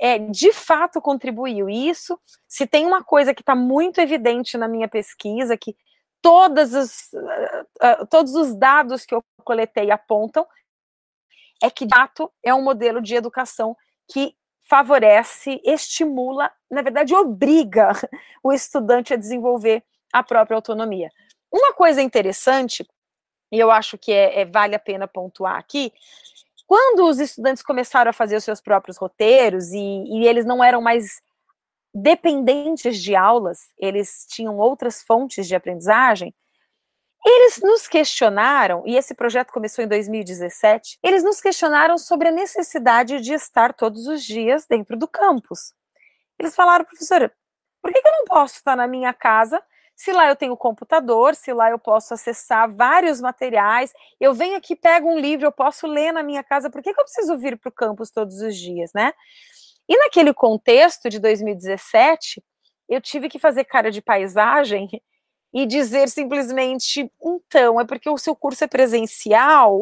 é, de fato contribuiu. isso, se tem uma coisa que está muito evidente na minha pesquisa, que todas as, uh, uh, todos os dados que eu coletei apontam, é que, de fato, é um modelo de educação que favorece, estimula, na verdade, obriga [laughs] o estudante a desenvolver a própria autonomia. Uma coisa interessante, e eu acho que é, é, vale a pena pontuar aqui, quando os estudantes começaram a fazer os seus próprios roteiros e, e eles não eram mais dependentes de aulas, eles tinham outras fontes de aprendizagem, eles nos questionaram, e esse projeto começou em 2017, eles nos questionaram sobre a necessidade de estar todos os dias dentro do campus. Eles falaram, professora, por que eu não posso estar na minha casa se lá eu tenho computador, se lá eu posso acessar vários materiais, eu venho aqui, pego um livro, eu posso ler na minha casa, por que, que eu preciso vir para o campus todos os dias, né? E naquele contexto de 2017, eu tive que fazer cara de paisagem e dizer simplesmente, então, é porque o seu curso é presencial,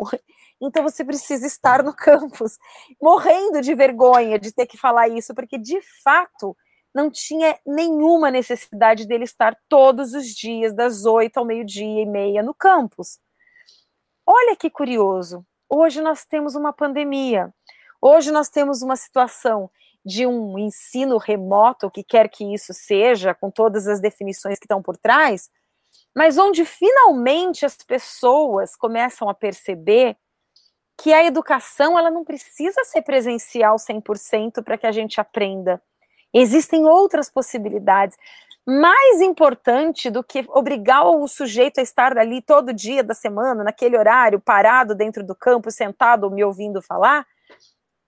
então você precisa estar no campus, morrendo de vergonha de ter que falar isso, porque de fato não tinha nenhuma necessidade dele estar todos os dias, das oito ao meio-dia e meia, no campus. Olha que curioso. Hoje nós temos uma pandemia. Hoje nós temos uma situação de um ensino remoto, o que quer que isso seja, com todas as definições que estão por trás, mas onde finalmente as pessoas começam a perceber que a educação ela não precisa ser presencial 100% para que a gente aprenda. Existem outras possibilidades. Mais importante do que obrigar o sujeito a estar ali todo dia da semana, naquele horário, parado dentro do campo, sentado, me ouvindo falar,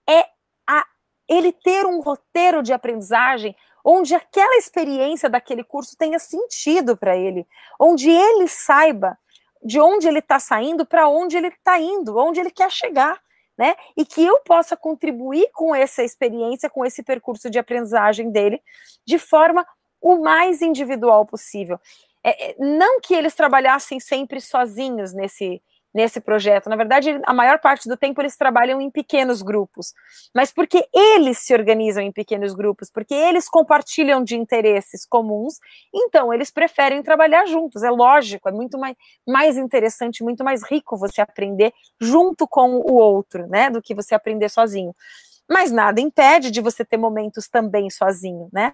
é a, ele ter um roteiro de aprendizagem onde aquela experiência daquele curso tenha sentido para ele, onde ele saiba de onde ele está saindo, para onde ele está indo, onde ele quer chegar, né? E que eu possa contribuir com essa experiência, com esse percurso de aprendizagem dele, de forma o mais individual possível. É, é não que eles trabalhassem sempre sozinhos nesse nesse projeto. Na verdade, a maior parte do tempo eles trabalham em pequenos grupos, mas porque eles se organizam em pequenos grupos, porque eles compartilham de interesses comuns, então eles preferem trabalhar juntos. É lógico, é muito mais, mais interessante, muito mais rico você aprender junto com o outro, né, do que você aprender sozinho. Mas nada impede de você ter momentos também sozinho, né?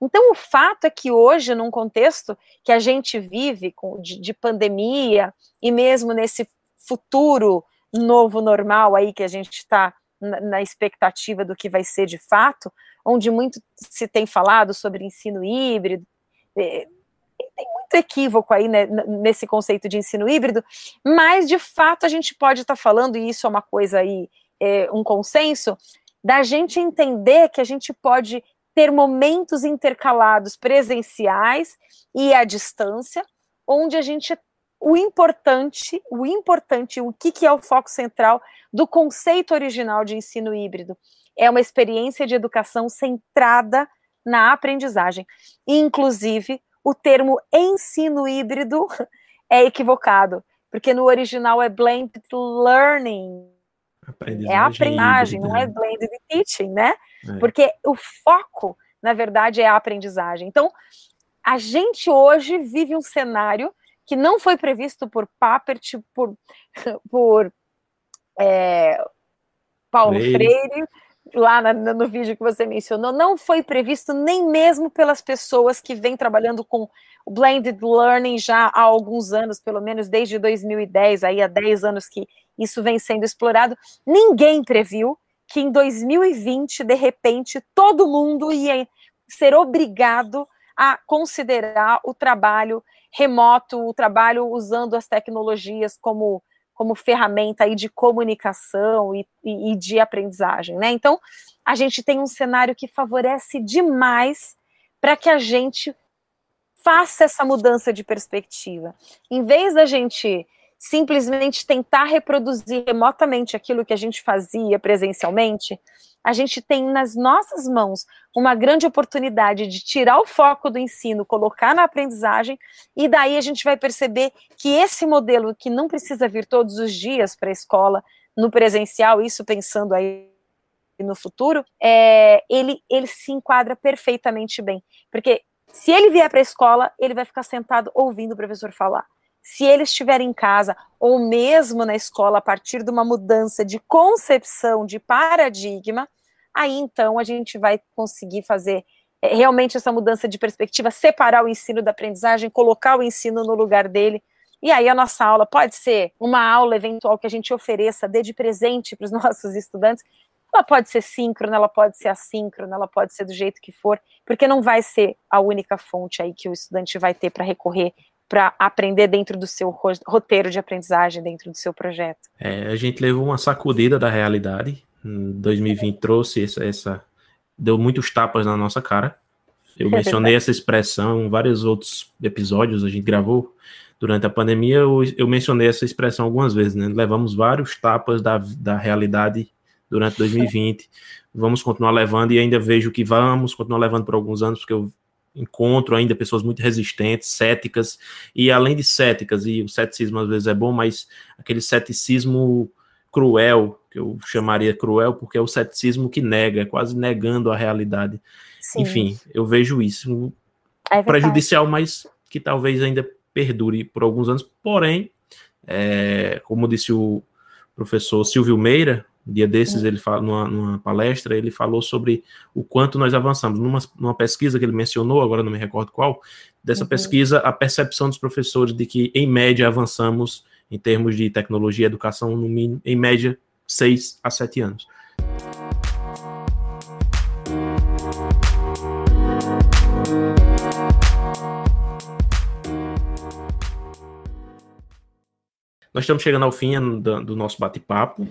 Então, o fato é que hoje, num contexto que a gente vive de pandemia, e mesmo nesse futuro novo normal aí que a gente está na, expectativa do que vai ser de fato, onde muito se tem falado sobre ensino híbrido, é, tem muito equívoco aí né, nesse conceito de ensino híbrido, mas de fato a gente pode estar tá falando, e isso é uma coisa aí, é, um consenso, da gente entender que a gente pode ter momentos intercalados presenciais e à distância, onde a gente o importante, o importante, o que, que é o foco central do conceito original de ensino híbrido? É uma experiência de educação centrada na aprendizagem. Inclusive, o termo ensino híbrido [laughs] é equivocado, porque no original é blended learning. Aprendizagem é aprendizagem, híbrida. não é blended teaching, né? É. Porque o foco, na verdade, é a aprendizagem. Então, a gente hoje vive um cenário que não foi previsto por Papert, por, por é, Paulo Freire. Freire lá na, no vídeo que você mencionou, não foi previsto nem mesmo pelas pessoas que vêm trabalhando com o blended learning já há alguns anos, pelo menos desde 2010, aí há 10 anos que isso vem sendo explorado. Ninguém previu que em 2020, de repente, todo mundo ia ser obrigado a considerar o trabalho remoto, o trabalho usando as tecnologias como, como ferramenta aí de comunicação e, e, e de aprendizagem, né? Então, a gente tem um cenário que favorece demais para que a gente faça essa mudança de perspectiva. Em vez da gente simplesmente tentar reproduzir remotamente aquilo que a gente fazia presencialmente, a gente tem nas nossas mãos uma grande oportunidade de tirar o foco do ensino, colocar na aprendizagem, e daí a gente vai perceber que esse modelo, que não precisa vir todos os dias para a escola, no presencial, isso pensando aí no futuro, é, ele, ele se enquadra perfeitamente bem. Porque se ele vier para a escola, ele vai ficar sentado ouvindo o professor falar se ele estiver em casa ou mesmo na escola a partir de uma mudança de concepção, de paradigma, aí então a gente vai conseguir fazer é, realmente essa mudança de perspectiva, separar o ensino da aprendizagem, colocar o ensino no lugar dele. E aí a nossa aula pode ser uma aula eventual que a gente ofereça, dê de presente para os [laughs] nossos estudantes. Ela pode ser síncrona, ela pode ser assíncrona, ela pode ser do jeito que for, porque não vai ser a única fonte aí que o estudante vai ter para recorrer para aprender dentro do seu roteiro de aprendizagem, dentro do seu projeto? É, a gente levou uma sacudida da realidade. Em 2020 trouxe essa, essa deu muitos tapas na nossa cara. Eu mencionei [laughs] essa expressão em vários outros episódios, a gente gravou durante a pandemia, eu, eu mencionei essa expressão algumas vezes, né? Levamos vários tapas da, da realidade durante 2020. [laughs] Vamos continuar levando e ainda vejo que vamos continuar levando por alguns anos, porque eu encontro ainda pessoas muito resistentes, céticas, e além de céticas, e o ceticismo às vezes é bom, mas aquele ceticismo cruel, que eu chamaria cruel, porque é o ceticismo que nega, quase negando a realidade. Sim. Enfim, eu vejo isso é prejudicial, mas que talvez ainda perdure por alguns anos. Porém, é, como disse o professor Silvio Meira, um dia desses, ele fala, numa, numa, palestra, ele falou sobre o quanto nós avançamos. Numa, numa, pesquisa que ele mencionou, agora não me recordo qual, dessa uhum. pesquisa, a percepção dos professores de que, em média, avançamos em termos de tecnologia e educação, no mínimo, em média, seis a sete anos. Nós estamos chegando ao fim do nosso bate-papo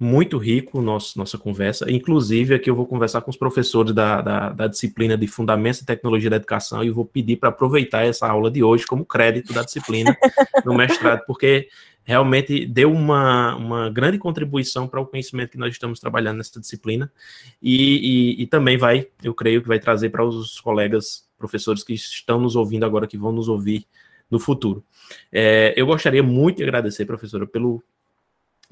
muito rico nosso, nossa conversa. Inclusive, aqui eu vou conversar com os professores da, da, da disciplina de Fundamentos e Tecnologia da Educação e vou pedir para aproveitar essa aula de hoje como crédito da disciplina [laughs] no mestrado, porque realmente deu uma, uma grande contribuição para o conhecimento que nós estamos trabalhando nessa disciplina e, e, e também vai, eu creio que vai trazer para os colegas professores que estão nos ouvindo agora, que vão nos ouvir no futuro. É, eu gostaria muito de agradecer, professora, pelo,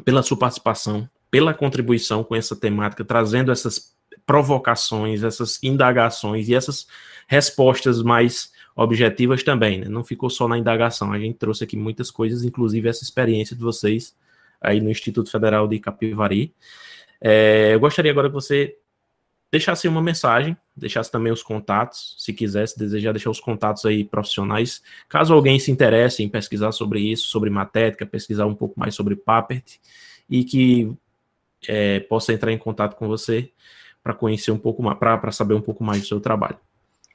pela sua participação, pela contribuição com essa temática, trazendo essas provocações, essas indagações e essas respostas mais objetivas também, né? Não ficou só na indagação, a gente trouxe aqui muitas coisas, inclusive essa experiência de vocês aí no Instituto Federal de Capivari. É, eu gostaria agora que você deixasse uma mensagem, deixasse também os contatos, se quiser, se desejar deixar os contatos aí profissionais, caso alguém se interesse em pesquisar sobre isso, sobre matética, pesquisar um pouco mais sobre Papert, e que é, possa entrar em contato com você para conhecer um pouco mais, para saber um pouco mais do seu trabalho.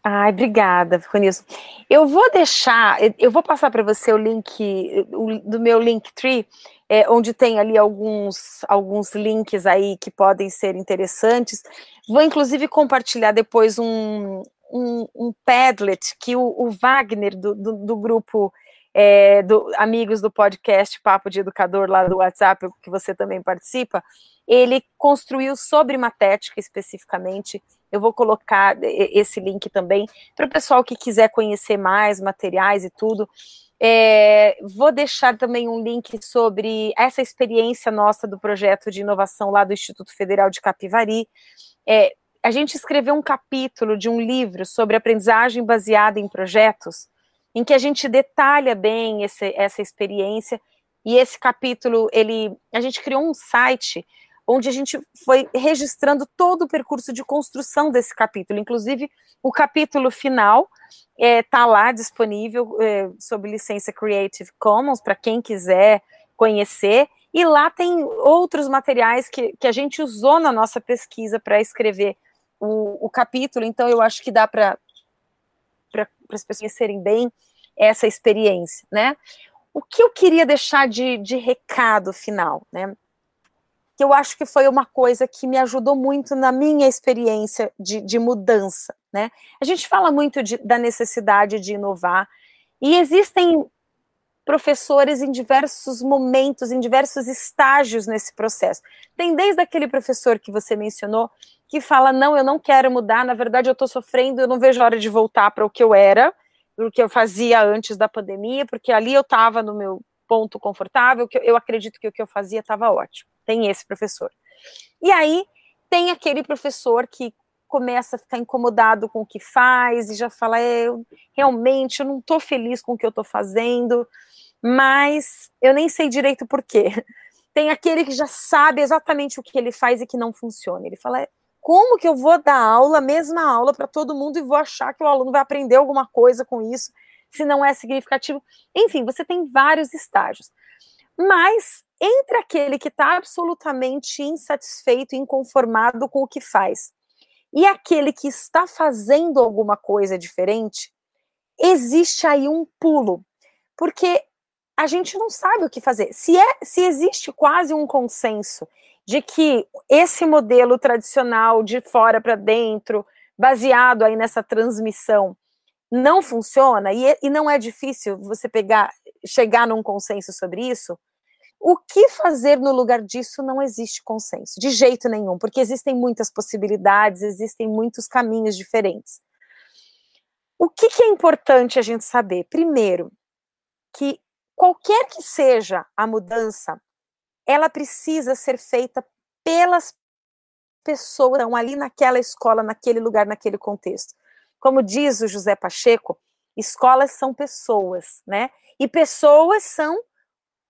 Ai, obrigada, Ronilson. Eu vou deixar, eu vou passar para você o link o, do meu Linktree, é, onde tem ali alguns, alguns links aí que podem ser interessantes. Vou, inclusive, compartilhar depois um, um, um Padlet que o, o Wagner, do, do, do grupo é, do, amigos do podcast Papo de Educador, lá do WhatsApp, que você também participa, ele construiu sobre matética especificamente. Eu vou colocar esse link também para o pessoal que quiser conhecer mais materiais e tudo. É, vou deixar também um link sobre essa experiência nossa do projeto de inovação lá do Instituto Federal de Capivari. É, a gente escreveu um capítulo de um livro sobre aprendizagem baseada em projetos, em que a gente detalha bem esse, essa experiência. E esse capítulo, ele, a gente criou um site onde a gente foi registrando todo o percurso de construção desse capítulo, inclusive o capítulo final está é, tá lá disponível é, sob licença Creative Commons para quem quiser conhecer. E lá tem outros materiais que, que a gente usou na nossa pesquisa para escrever o, o, capítulo, então eu acho que dá para as pessoas conhecerem bem essa experiência, né? O que eu queria deixar de, de recado final, né? que eu acho que foi uma coisa que me ajudou muito na minha experiência de, de mudança, né? A gente fala muito de, da necessidade de inovar, e existem professores em diversos momentos, em diversos estágios nesse processo. Tem desde aquele professor que você mencionou, que fala: não, eu não quero mudar, na verdade eu estou sofrendo, eu não vejo a hora de voltar para o que eu era, o que eu fazia antes da pandemia, porque ali eu estava no meu ponto confortável, que eu acredito que o que eu fazia estava ótimo. Tem esse professor. E aí tem aquele professor que começa a ficar incomodado com o que faz e já fala, é, eu, realmente eu não estou feliz com o que eu estou fazendo, mas eu nem sei direito por quê. [laughs] Tem aquele que já sabe exatamente o que ele faz e que não funciona. Ele fala, é, como que eu vou dar aula, mesma aula para todo mundo e vou achar que o aluno vai aprender alguma coisa com isso se não é significativo. Enfim, você tem vários estágios. Mas entre aquele que está absolutamente insatisfeito, inconformado com o que faz, e aquele que está fazendo alguma coisa diferente, existe aí um pulo, porque a gente não sabe o que fazer. Se, é, se existe quase um consenso de que esse modelo tradicional de fora para dentro, baseado aí nessa transmissão, não funciona e, e não é difícil você pegar, chegar num consenso sobre isso, o que fazer no lugar disso não existe consenso, de jeito nenhum, porque existem muitas possibilidades, existem muitos caminhos diferentes. O que, que é importante a gente saber? Primeiro, que qualquer que seja a mudança, ela precisa ser feita pelas pessoas que estão ali naquela escola, naquele lugar, naquele contexto. Como diz o José Pacheco, escolas são pessoas, né? E pessoas são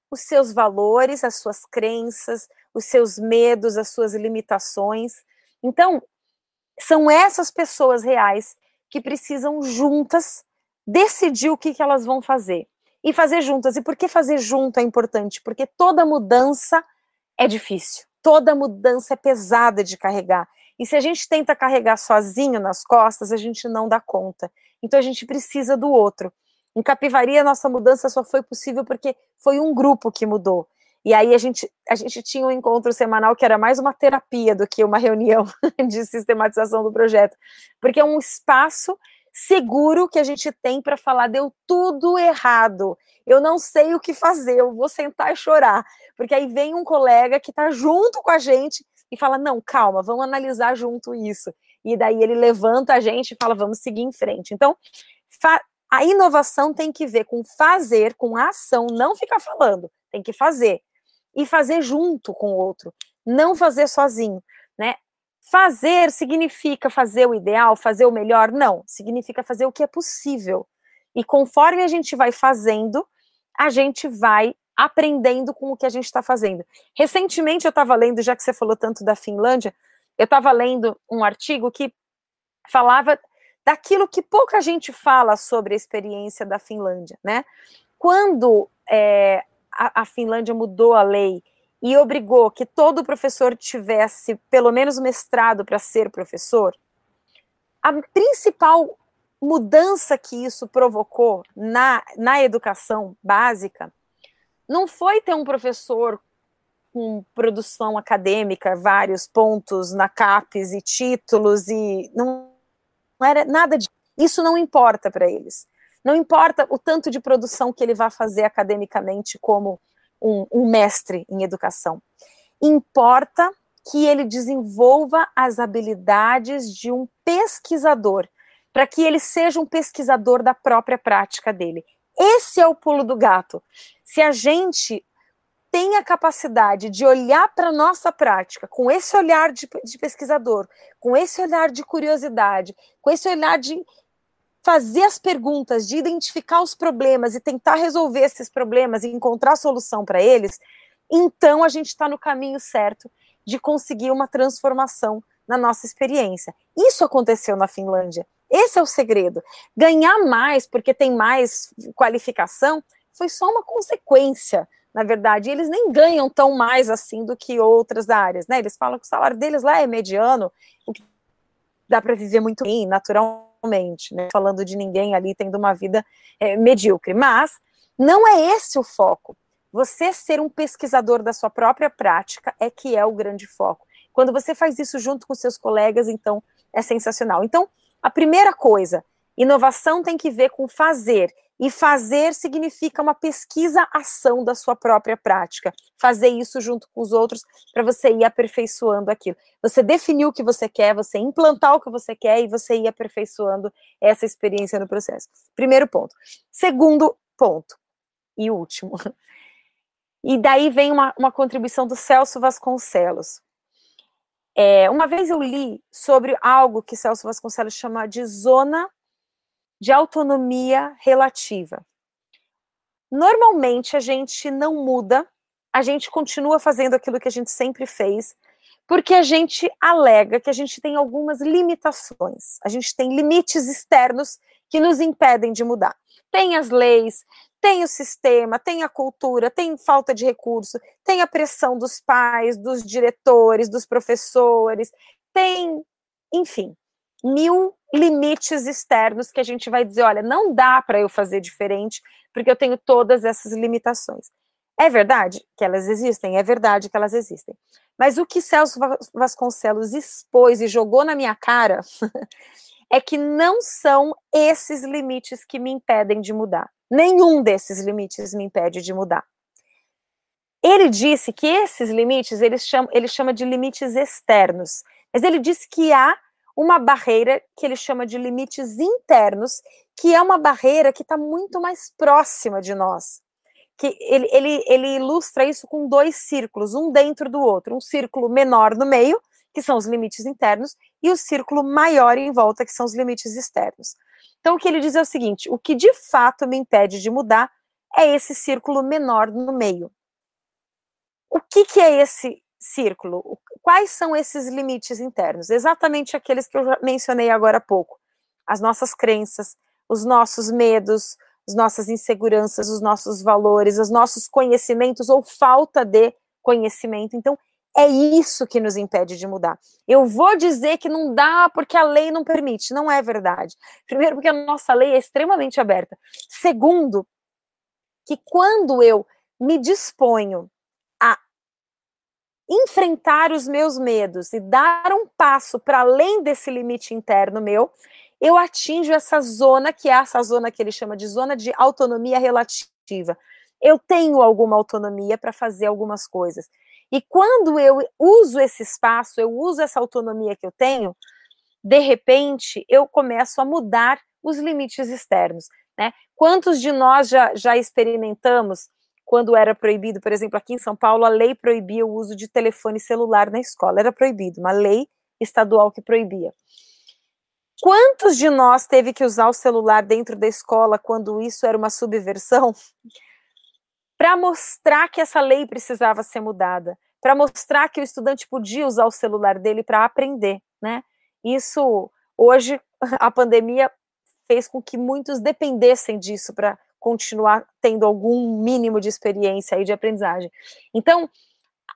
os seus valores, as suas crenças, os seus medos, as suas limitações. Então, são essas pessoas reais que precisam juntas decidir o que, que elas vão fazer. E fazer juntas. E por que fazer junto é importante? Porque toda mudança é difícil. Toda mudança é pesada de carregar. E se a gente tenta carregar sozinho nas costas, a gente não dá conta. Então a gente precisa do outro. Em Capivari, a nossa mudança só foi possível porque foi um grupo que mudou. E aí a gente, a gente tinha um encontro semanal que era mais uma terapia do que uma reunião [laughs] de sistematização do projeto, porque é um espaço seguro que a gente tem para falar deu tudo errado. Eu não sei o que fazer, eu vou sentar e chorar, porque aí vem um colega que está junto com a gente e fala: "Não, calma, vamos analisar junto isso". E daí ele levanta a gente e fala: "Vamos seguir em frente". Então, a inovação tem que ver com fazer, com ação, não ficar falando, tem que fazer e fazer junto com o outro, não fazer sozinho, né? Fazer significa fazer o ideal, fazer o melhor? Não, significa fazer o que é possível. E conforme a gente vai fazendo, a gente vai aprendendo com o que a gente está fazendo. Recentemente eu estava lendo, já que você falou tanto da Finlândia, eu estava lendo um artigo que falava daquilo que pouca gente fala sobre a experiência da Finlândia, né? Quando é, a, a Finlândia mudou a lei e obrigou que todo professor tivesse pelo menos mestrado para ser professor, a principal mudança que isso provocou na, na educação básica não foi ter um professor com produção acadêmica, vários pontos na CAPES e títulos, e não, não era nada disso. Isso não importa para eles. Não importa o tanto de produção que ele vai fazer academicamente como um, um mestre em educação. Importa que ele desenvolva as habilidades de um pesquisador, para que ele seja um pesquisador da própria prática dele. Esse é o pulo do gato. Se a gente tem a capacidade de olhar para a nossa prática com esse olhar de, de, pesquisador, com esse olhar de curiosidade, com esse olhar de fazer as perguntas, de identificar os problemas e tentar resolver esses problemas e encontrar solução para eles, então a gente está no caminho certo de conseguir uma transformação na nossa experiência. Isso aconteceu na Finlândia. Esse é o segredo. Ganhar mais porque tem mais qualificação foi só uma consequência. Na verdade, eles nem ganham tão mais assim do que outras áreas, né? Eles falam que o salário deles lá é mediano, o que dá para viver muito bem, naturalmente né? Falando de ninguém ali tendo uma vida é, medíocre. Mas não é esse o foco. Você ser um pesquisador da sua própria prática é que é o grande foco. Quando você faz isso junto com seus colegas, então é sensacional. Então, a primeira coisa, inovação tem que ver com fazer. E fazer significa uma pesquisa-ação da sua própria prática. Fazer isso junto com os outros para você ir aperfeiçoando aquilo. Você definiu o que você quer, você implantar o que você quer e você ir aperfeiçoando essa experiência no processo. Primeiro ponto. Segundo ponto, e último. [laughs] E daí vem uma, uma contribuição do Celso Vasconcelos. É, uma vez eu li sobre algo que Celso Vasconcelos chama de zona de autonomia relativa. Normalmente a gente não muda, a gente continua fazendo aquilo que a gente sempre fez, porque a gente alega que a gente tem algumas limitações, a gente tem limites externos que nos impedem de mudar. Tem as leis, tem o sistema, tem a cultura, tem falta de recurso, tem a pressão dos pais, dos diretores, dos professores, tem, enfim, mil limites externos que a gente vai dizer, olha, não dá para eu fazer diferente, porque eu tenho todas essas limitações. É verdade que elas existem? É verdade que elas existem. Mas o que Celso Vasconcelos expôs e jogou na minha cara [laughs] é que não são esses limites que me impedem de mudar. Nenhum desses limites me impede de mudar. Ele disse que esses limites ele chama, ele chama de limites externos, mas ele disse que há uma barreira que ele chama de limites internos, que é uma barreira que está muito mais próxima de nós. Que ele, ele, ele ilustra isso com dois círculos, um dentro do outro, um círculo menor no meio, que são os limites internos, e o círculo maior em volta, que são os limites externos. Então, o que ele diz é o seguinte: o que de fato me impede de mudar é esse círculo menor no meio. O que, que é esse círculo? Quais são esses limites internos? Exatamente aqueles que eu mencionei agora há pouco. As nossas crenças, os nossos medos, as nossas inseguranças, os nossos valores, os nossos conhecimentos ou falta de conhecimento. Então, é isso que nos impede de mudar. Eu vou dizer que não dá porque a lei não permite. Não é verdade. Primeiro, porque a nossa lei é extremamente aberta. Segundo, que quando eu me disponho enfrentar os meus medos e dar um passo para além desse limite interno meu, eu atinjo essa zona que é essa zona que ele chama de zona de autonomia relativa. Eu tenho alguma autonomia para fazer algumas coisas. E quando eu uso esse espaço, eu uso essa autonomia que eu tenho, de repente eu começo a mudar os limites externos. Né? Quantos de nós já, já experimentamos quando era proibido, por exemplo, aqui em São Paulo, a lei proibia o uso de telefone celular na escola, era proibido, uma lei estadual que proibia. Quantos de nós teve que usar o celular dentro da escola quando isso era uma subversão? [laughs] para mostrar que essa lei precisava ser mudada, para mostrar que o estudante podia usar o celular dele para aprender, né? Isso hoje [laughs] a pandemia fez com que muitos dependessem disso para continuar tendo algum mínimo de experiência aí de aprendizagem. Então,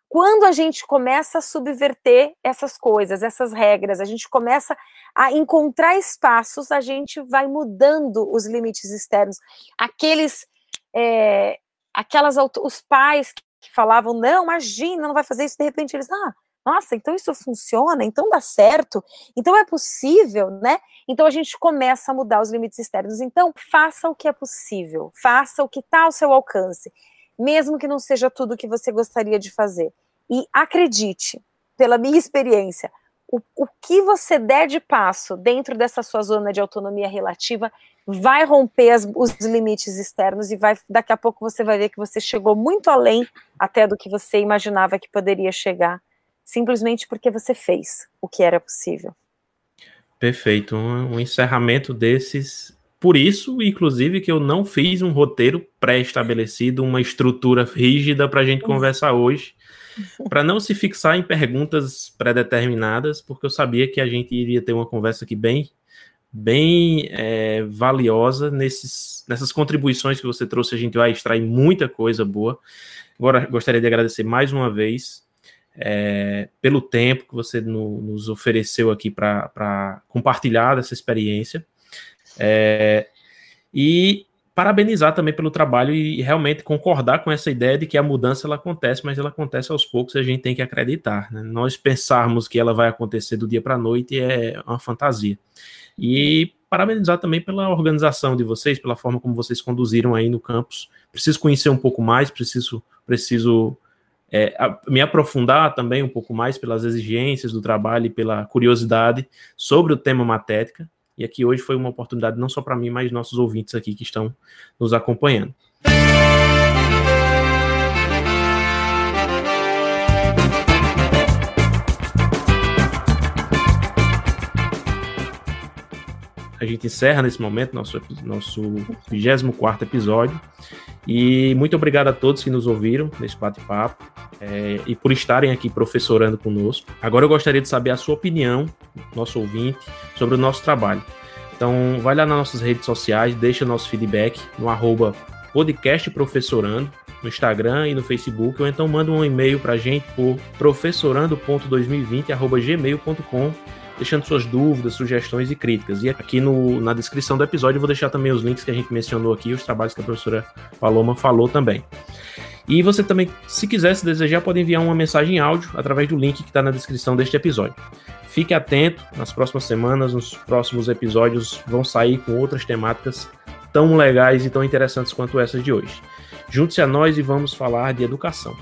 quando a gente começa a subverter essas coisas, essas regras, a gente começa a encontrar espaços, a gente vai mudando os limites externos. Aqueles é, aquelas os pais que falavam, não, imagina, não vai fazer isso, de repente eles, ah, nossa, então isso funciona, então dá certo, então é possível, né? Então a gente começa a mudar os limites externos. Então, faça o que é possível, faça o que está ao seu alcance, mesmo que não seja tudo o que você gostaria de fazer. E acredite, pela minha experiência, o, o que você der de passo dentro dessa sua zona de autonomia relativa vai romper as, os limites externos e vai daqui a pouco você vai ver que você chegou muito além até do que você imaginava que poderia chegar, simplesmente porque você fez o que era possível. Perfeito, um, um encerramento desses. Por isso, inclusive, que eu não fiz um roteiro pré-estabelecido, uma estrutura rígida para a gente conversar hoje, [laughs] para não se fixar em perguntas pré-determinadas, porque eu sabia que a gente iria ter uma conversa aqui bem bem é, valiosa nesses, nessas contribuições que você trouxe. A gente vai extrair muita coisa boa. Agora, gostaria de agradecer mais uma vez é, pelo tempo que você no, nos ofereceu aqui para compartilhar dessa experiência. É, e parabenizar também pelo trabalho e realmente concordar com essa ideia de que a mudança ela acontece, mas ela acontece aos poucos e a gente tem que acreditar. Né? Nós pensarmos que ela vai acontecer do dia para a noite é uma fantasia. E parabenizar também pela organização de vocês, pela forma como vocês conduziram aí no campus. Preciso conhecer um pouco mais, preciso, preciso é, a, me aprofundar também um pouco mais pelas exigências do trabalho e pela curiosidade sobre o tema matética. E aqui hoje foi uma oportunidade não só para mim, mas nossos ouvintes aqui que estão nos acompanhando. A gente encerra nesse momento nosso, nosso 24 episódio. E muito obrigado a todos que nos ouviram nesse bate-papo é, e por estarem aqui professorando conosco. Agora eu gostaria de saber a sua opinião, nosso ouvinte, sobre o nosso trabalho. Então, vai lá nas nossas redes sociais, deixa nosso feedback no arroba podcastprofessorando, no Instagram e no Facebook, ou então manda um e-mail para a gente por professorando.2020.gmail.com deixando suas dúvidas, sugestões e críticas. E aqui no, na descrição do episódio eu vou deixar também os links que a gente mencionou aqui, os trabalhos que a professora Paloma falou também. E você também, se quiser, se desejar, pode enviar uma mensagem em áudio através do link que está na descrição deste episódio. Fique atento, nas próximas semanas, nos próximos episódios vão sair com outras temáticas tão legais e tão interessantes quanto essas de hoje. Junte-se a nós e vamos falar de educação.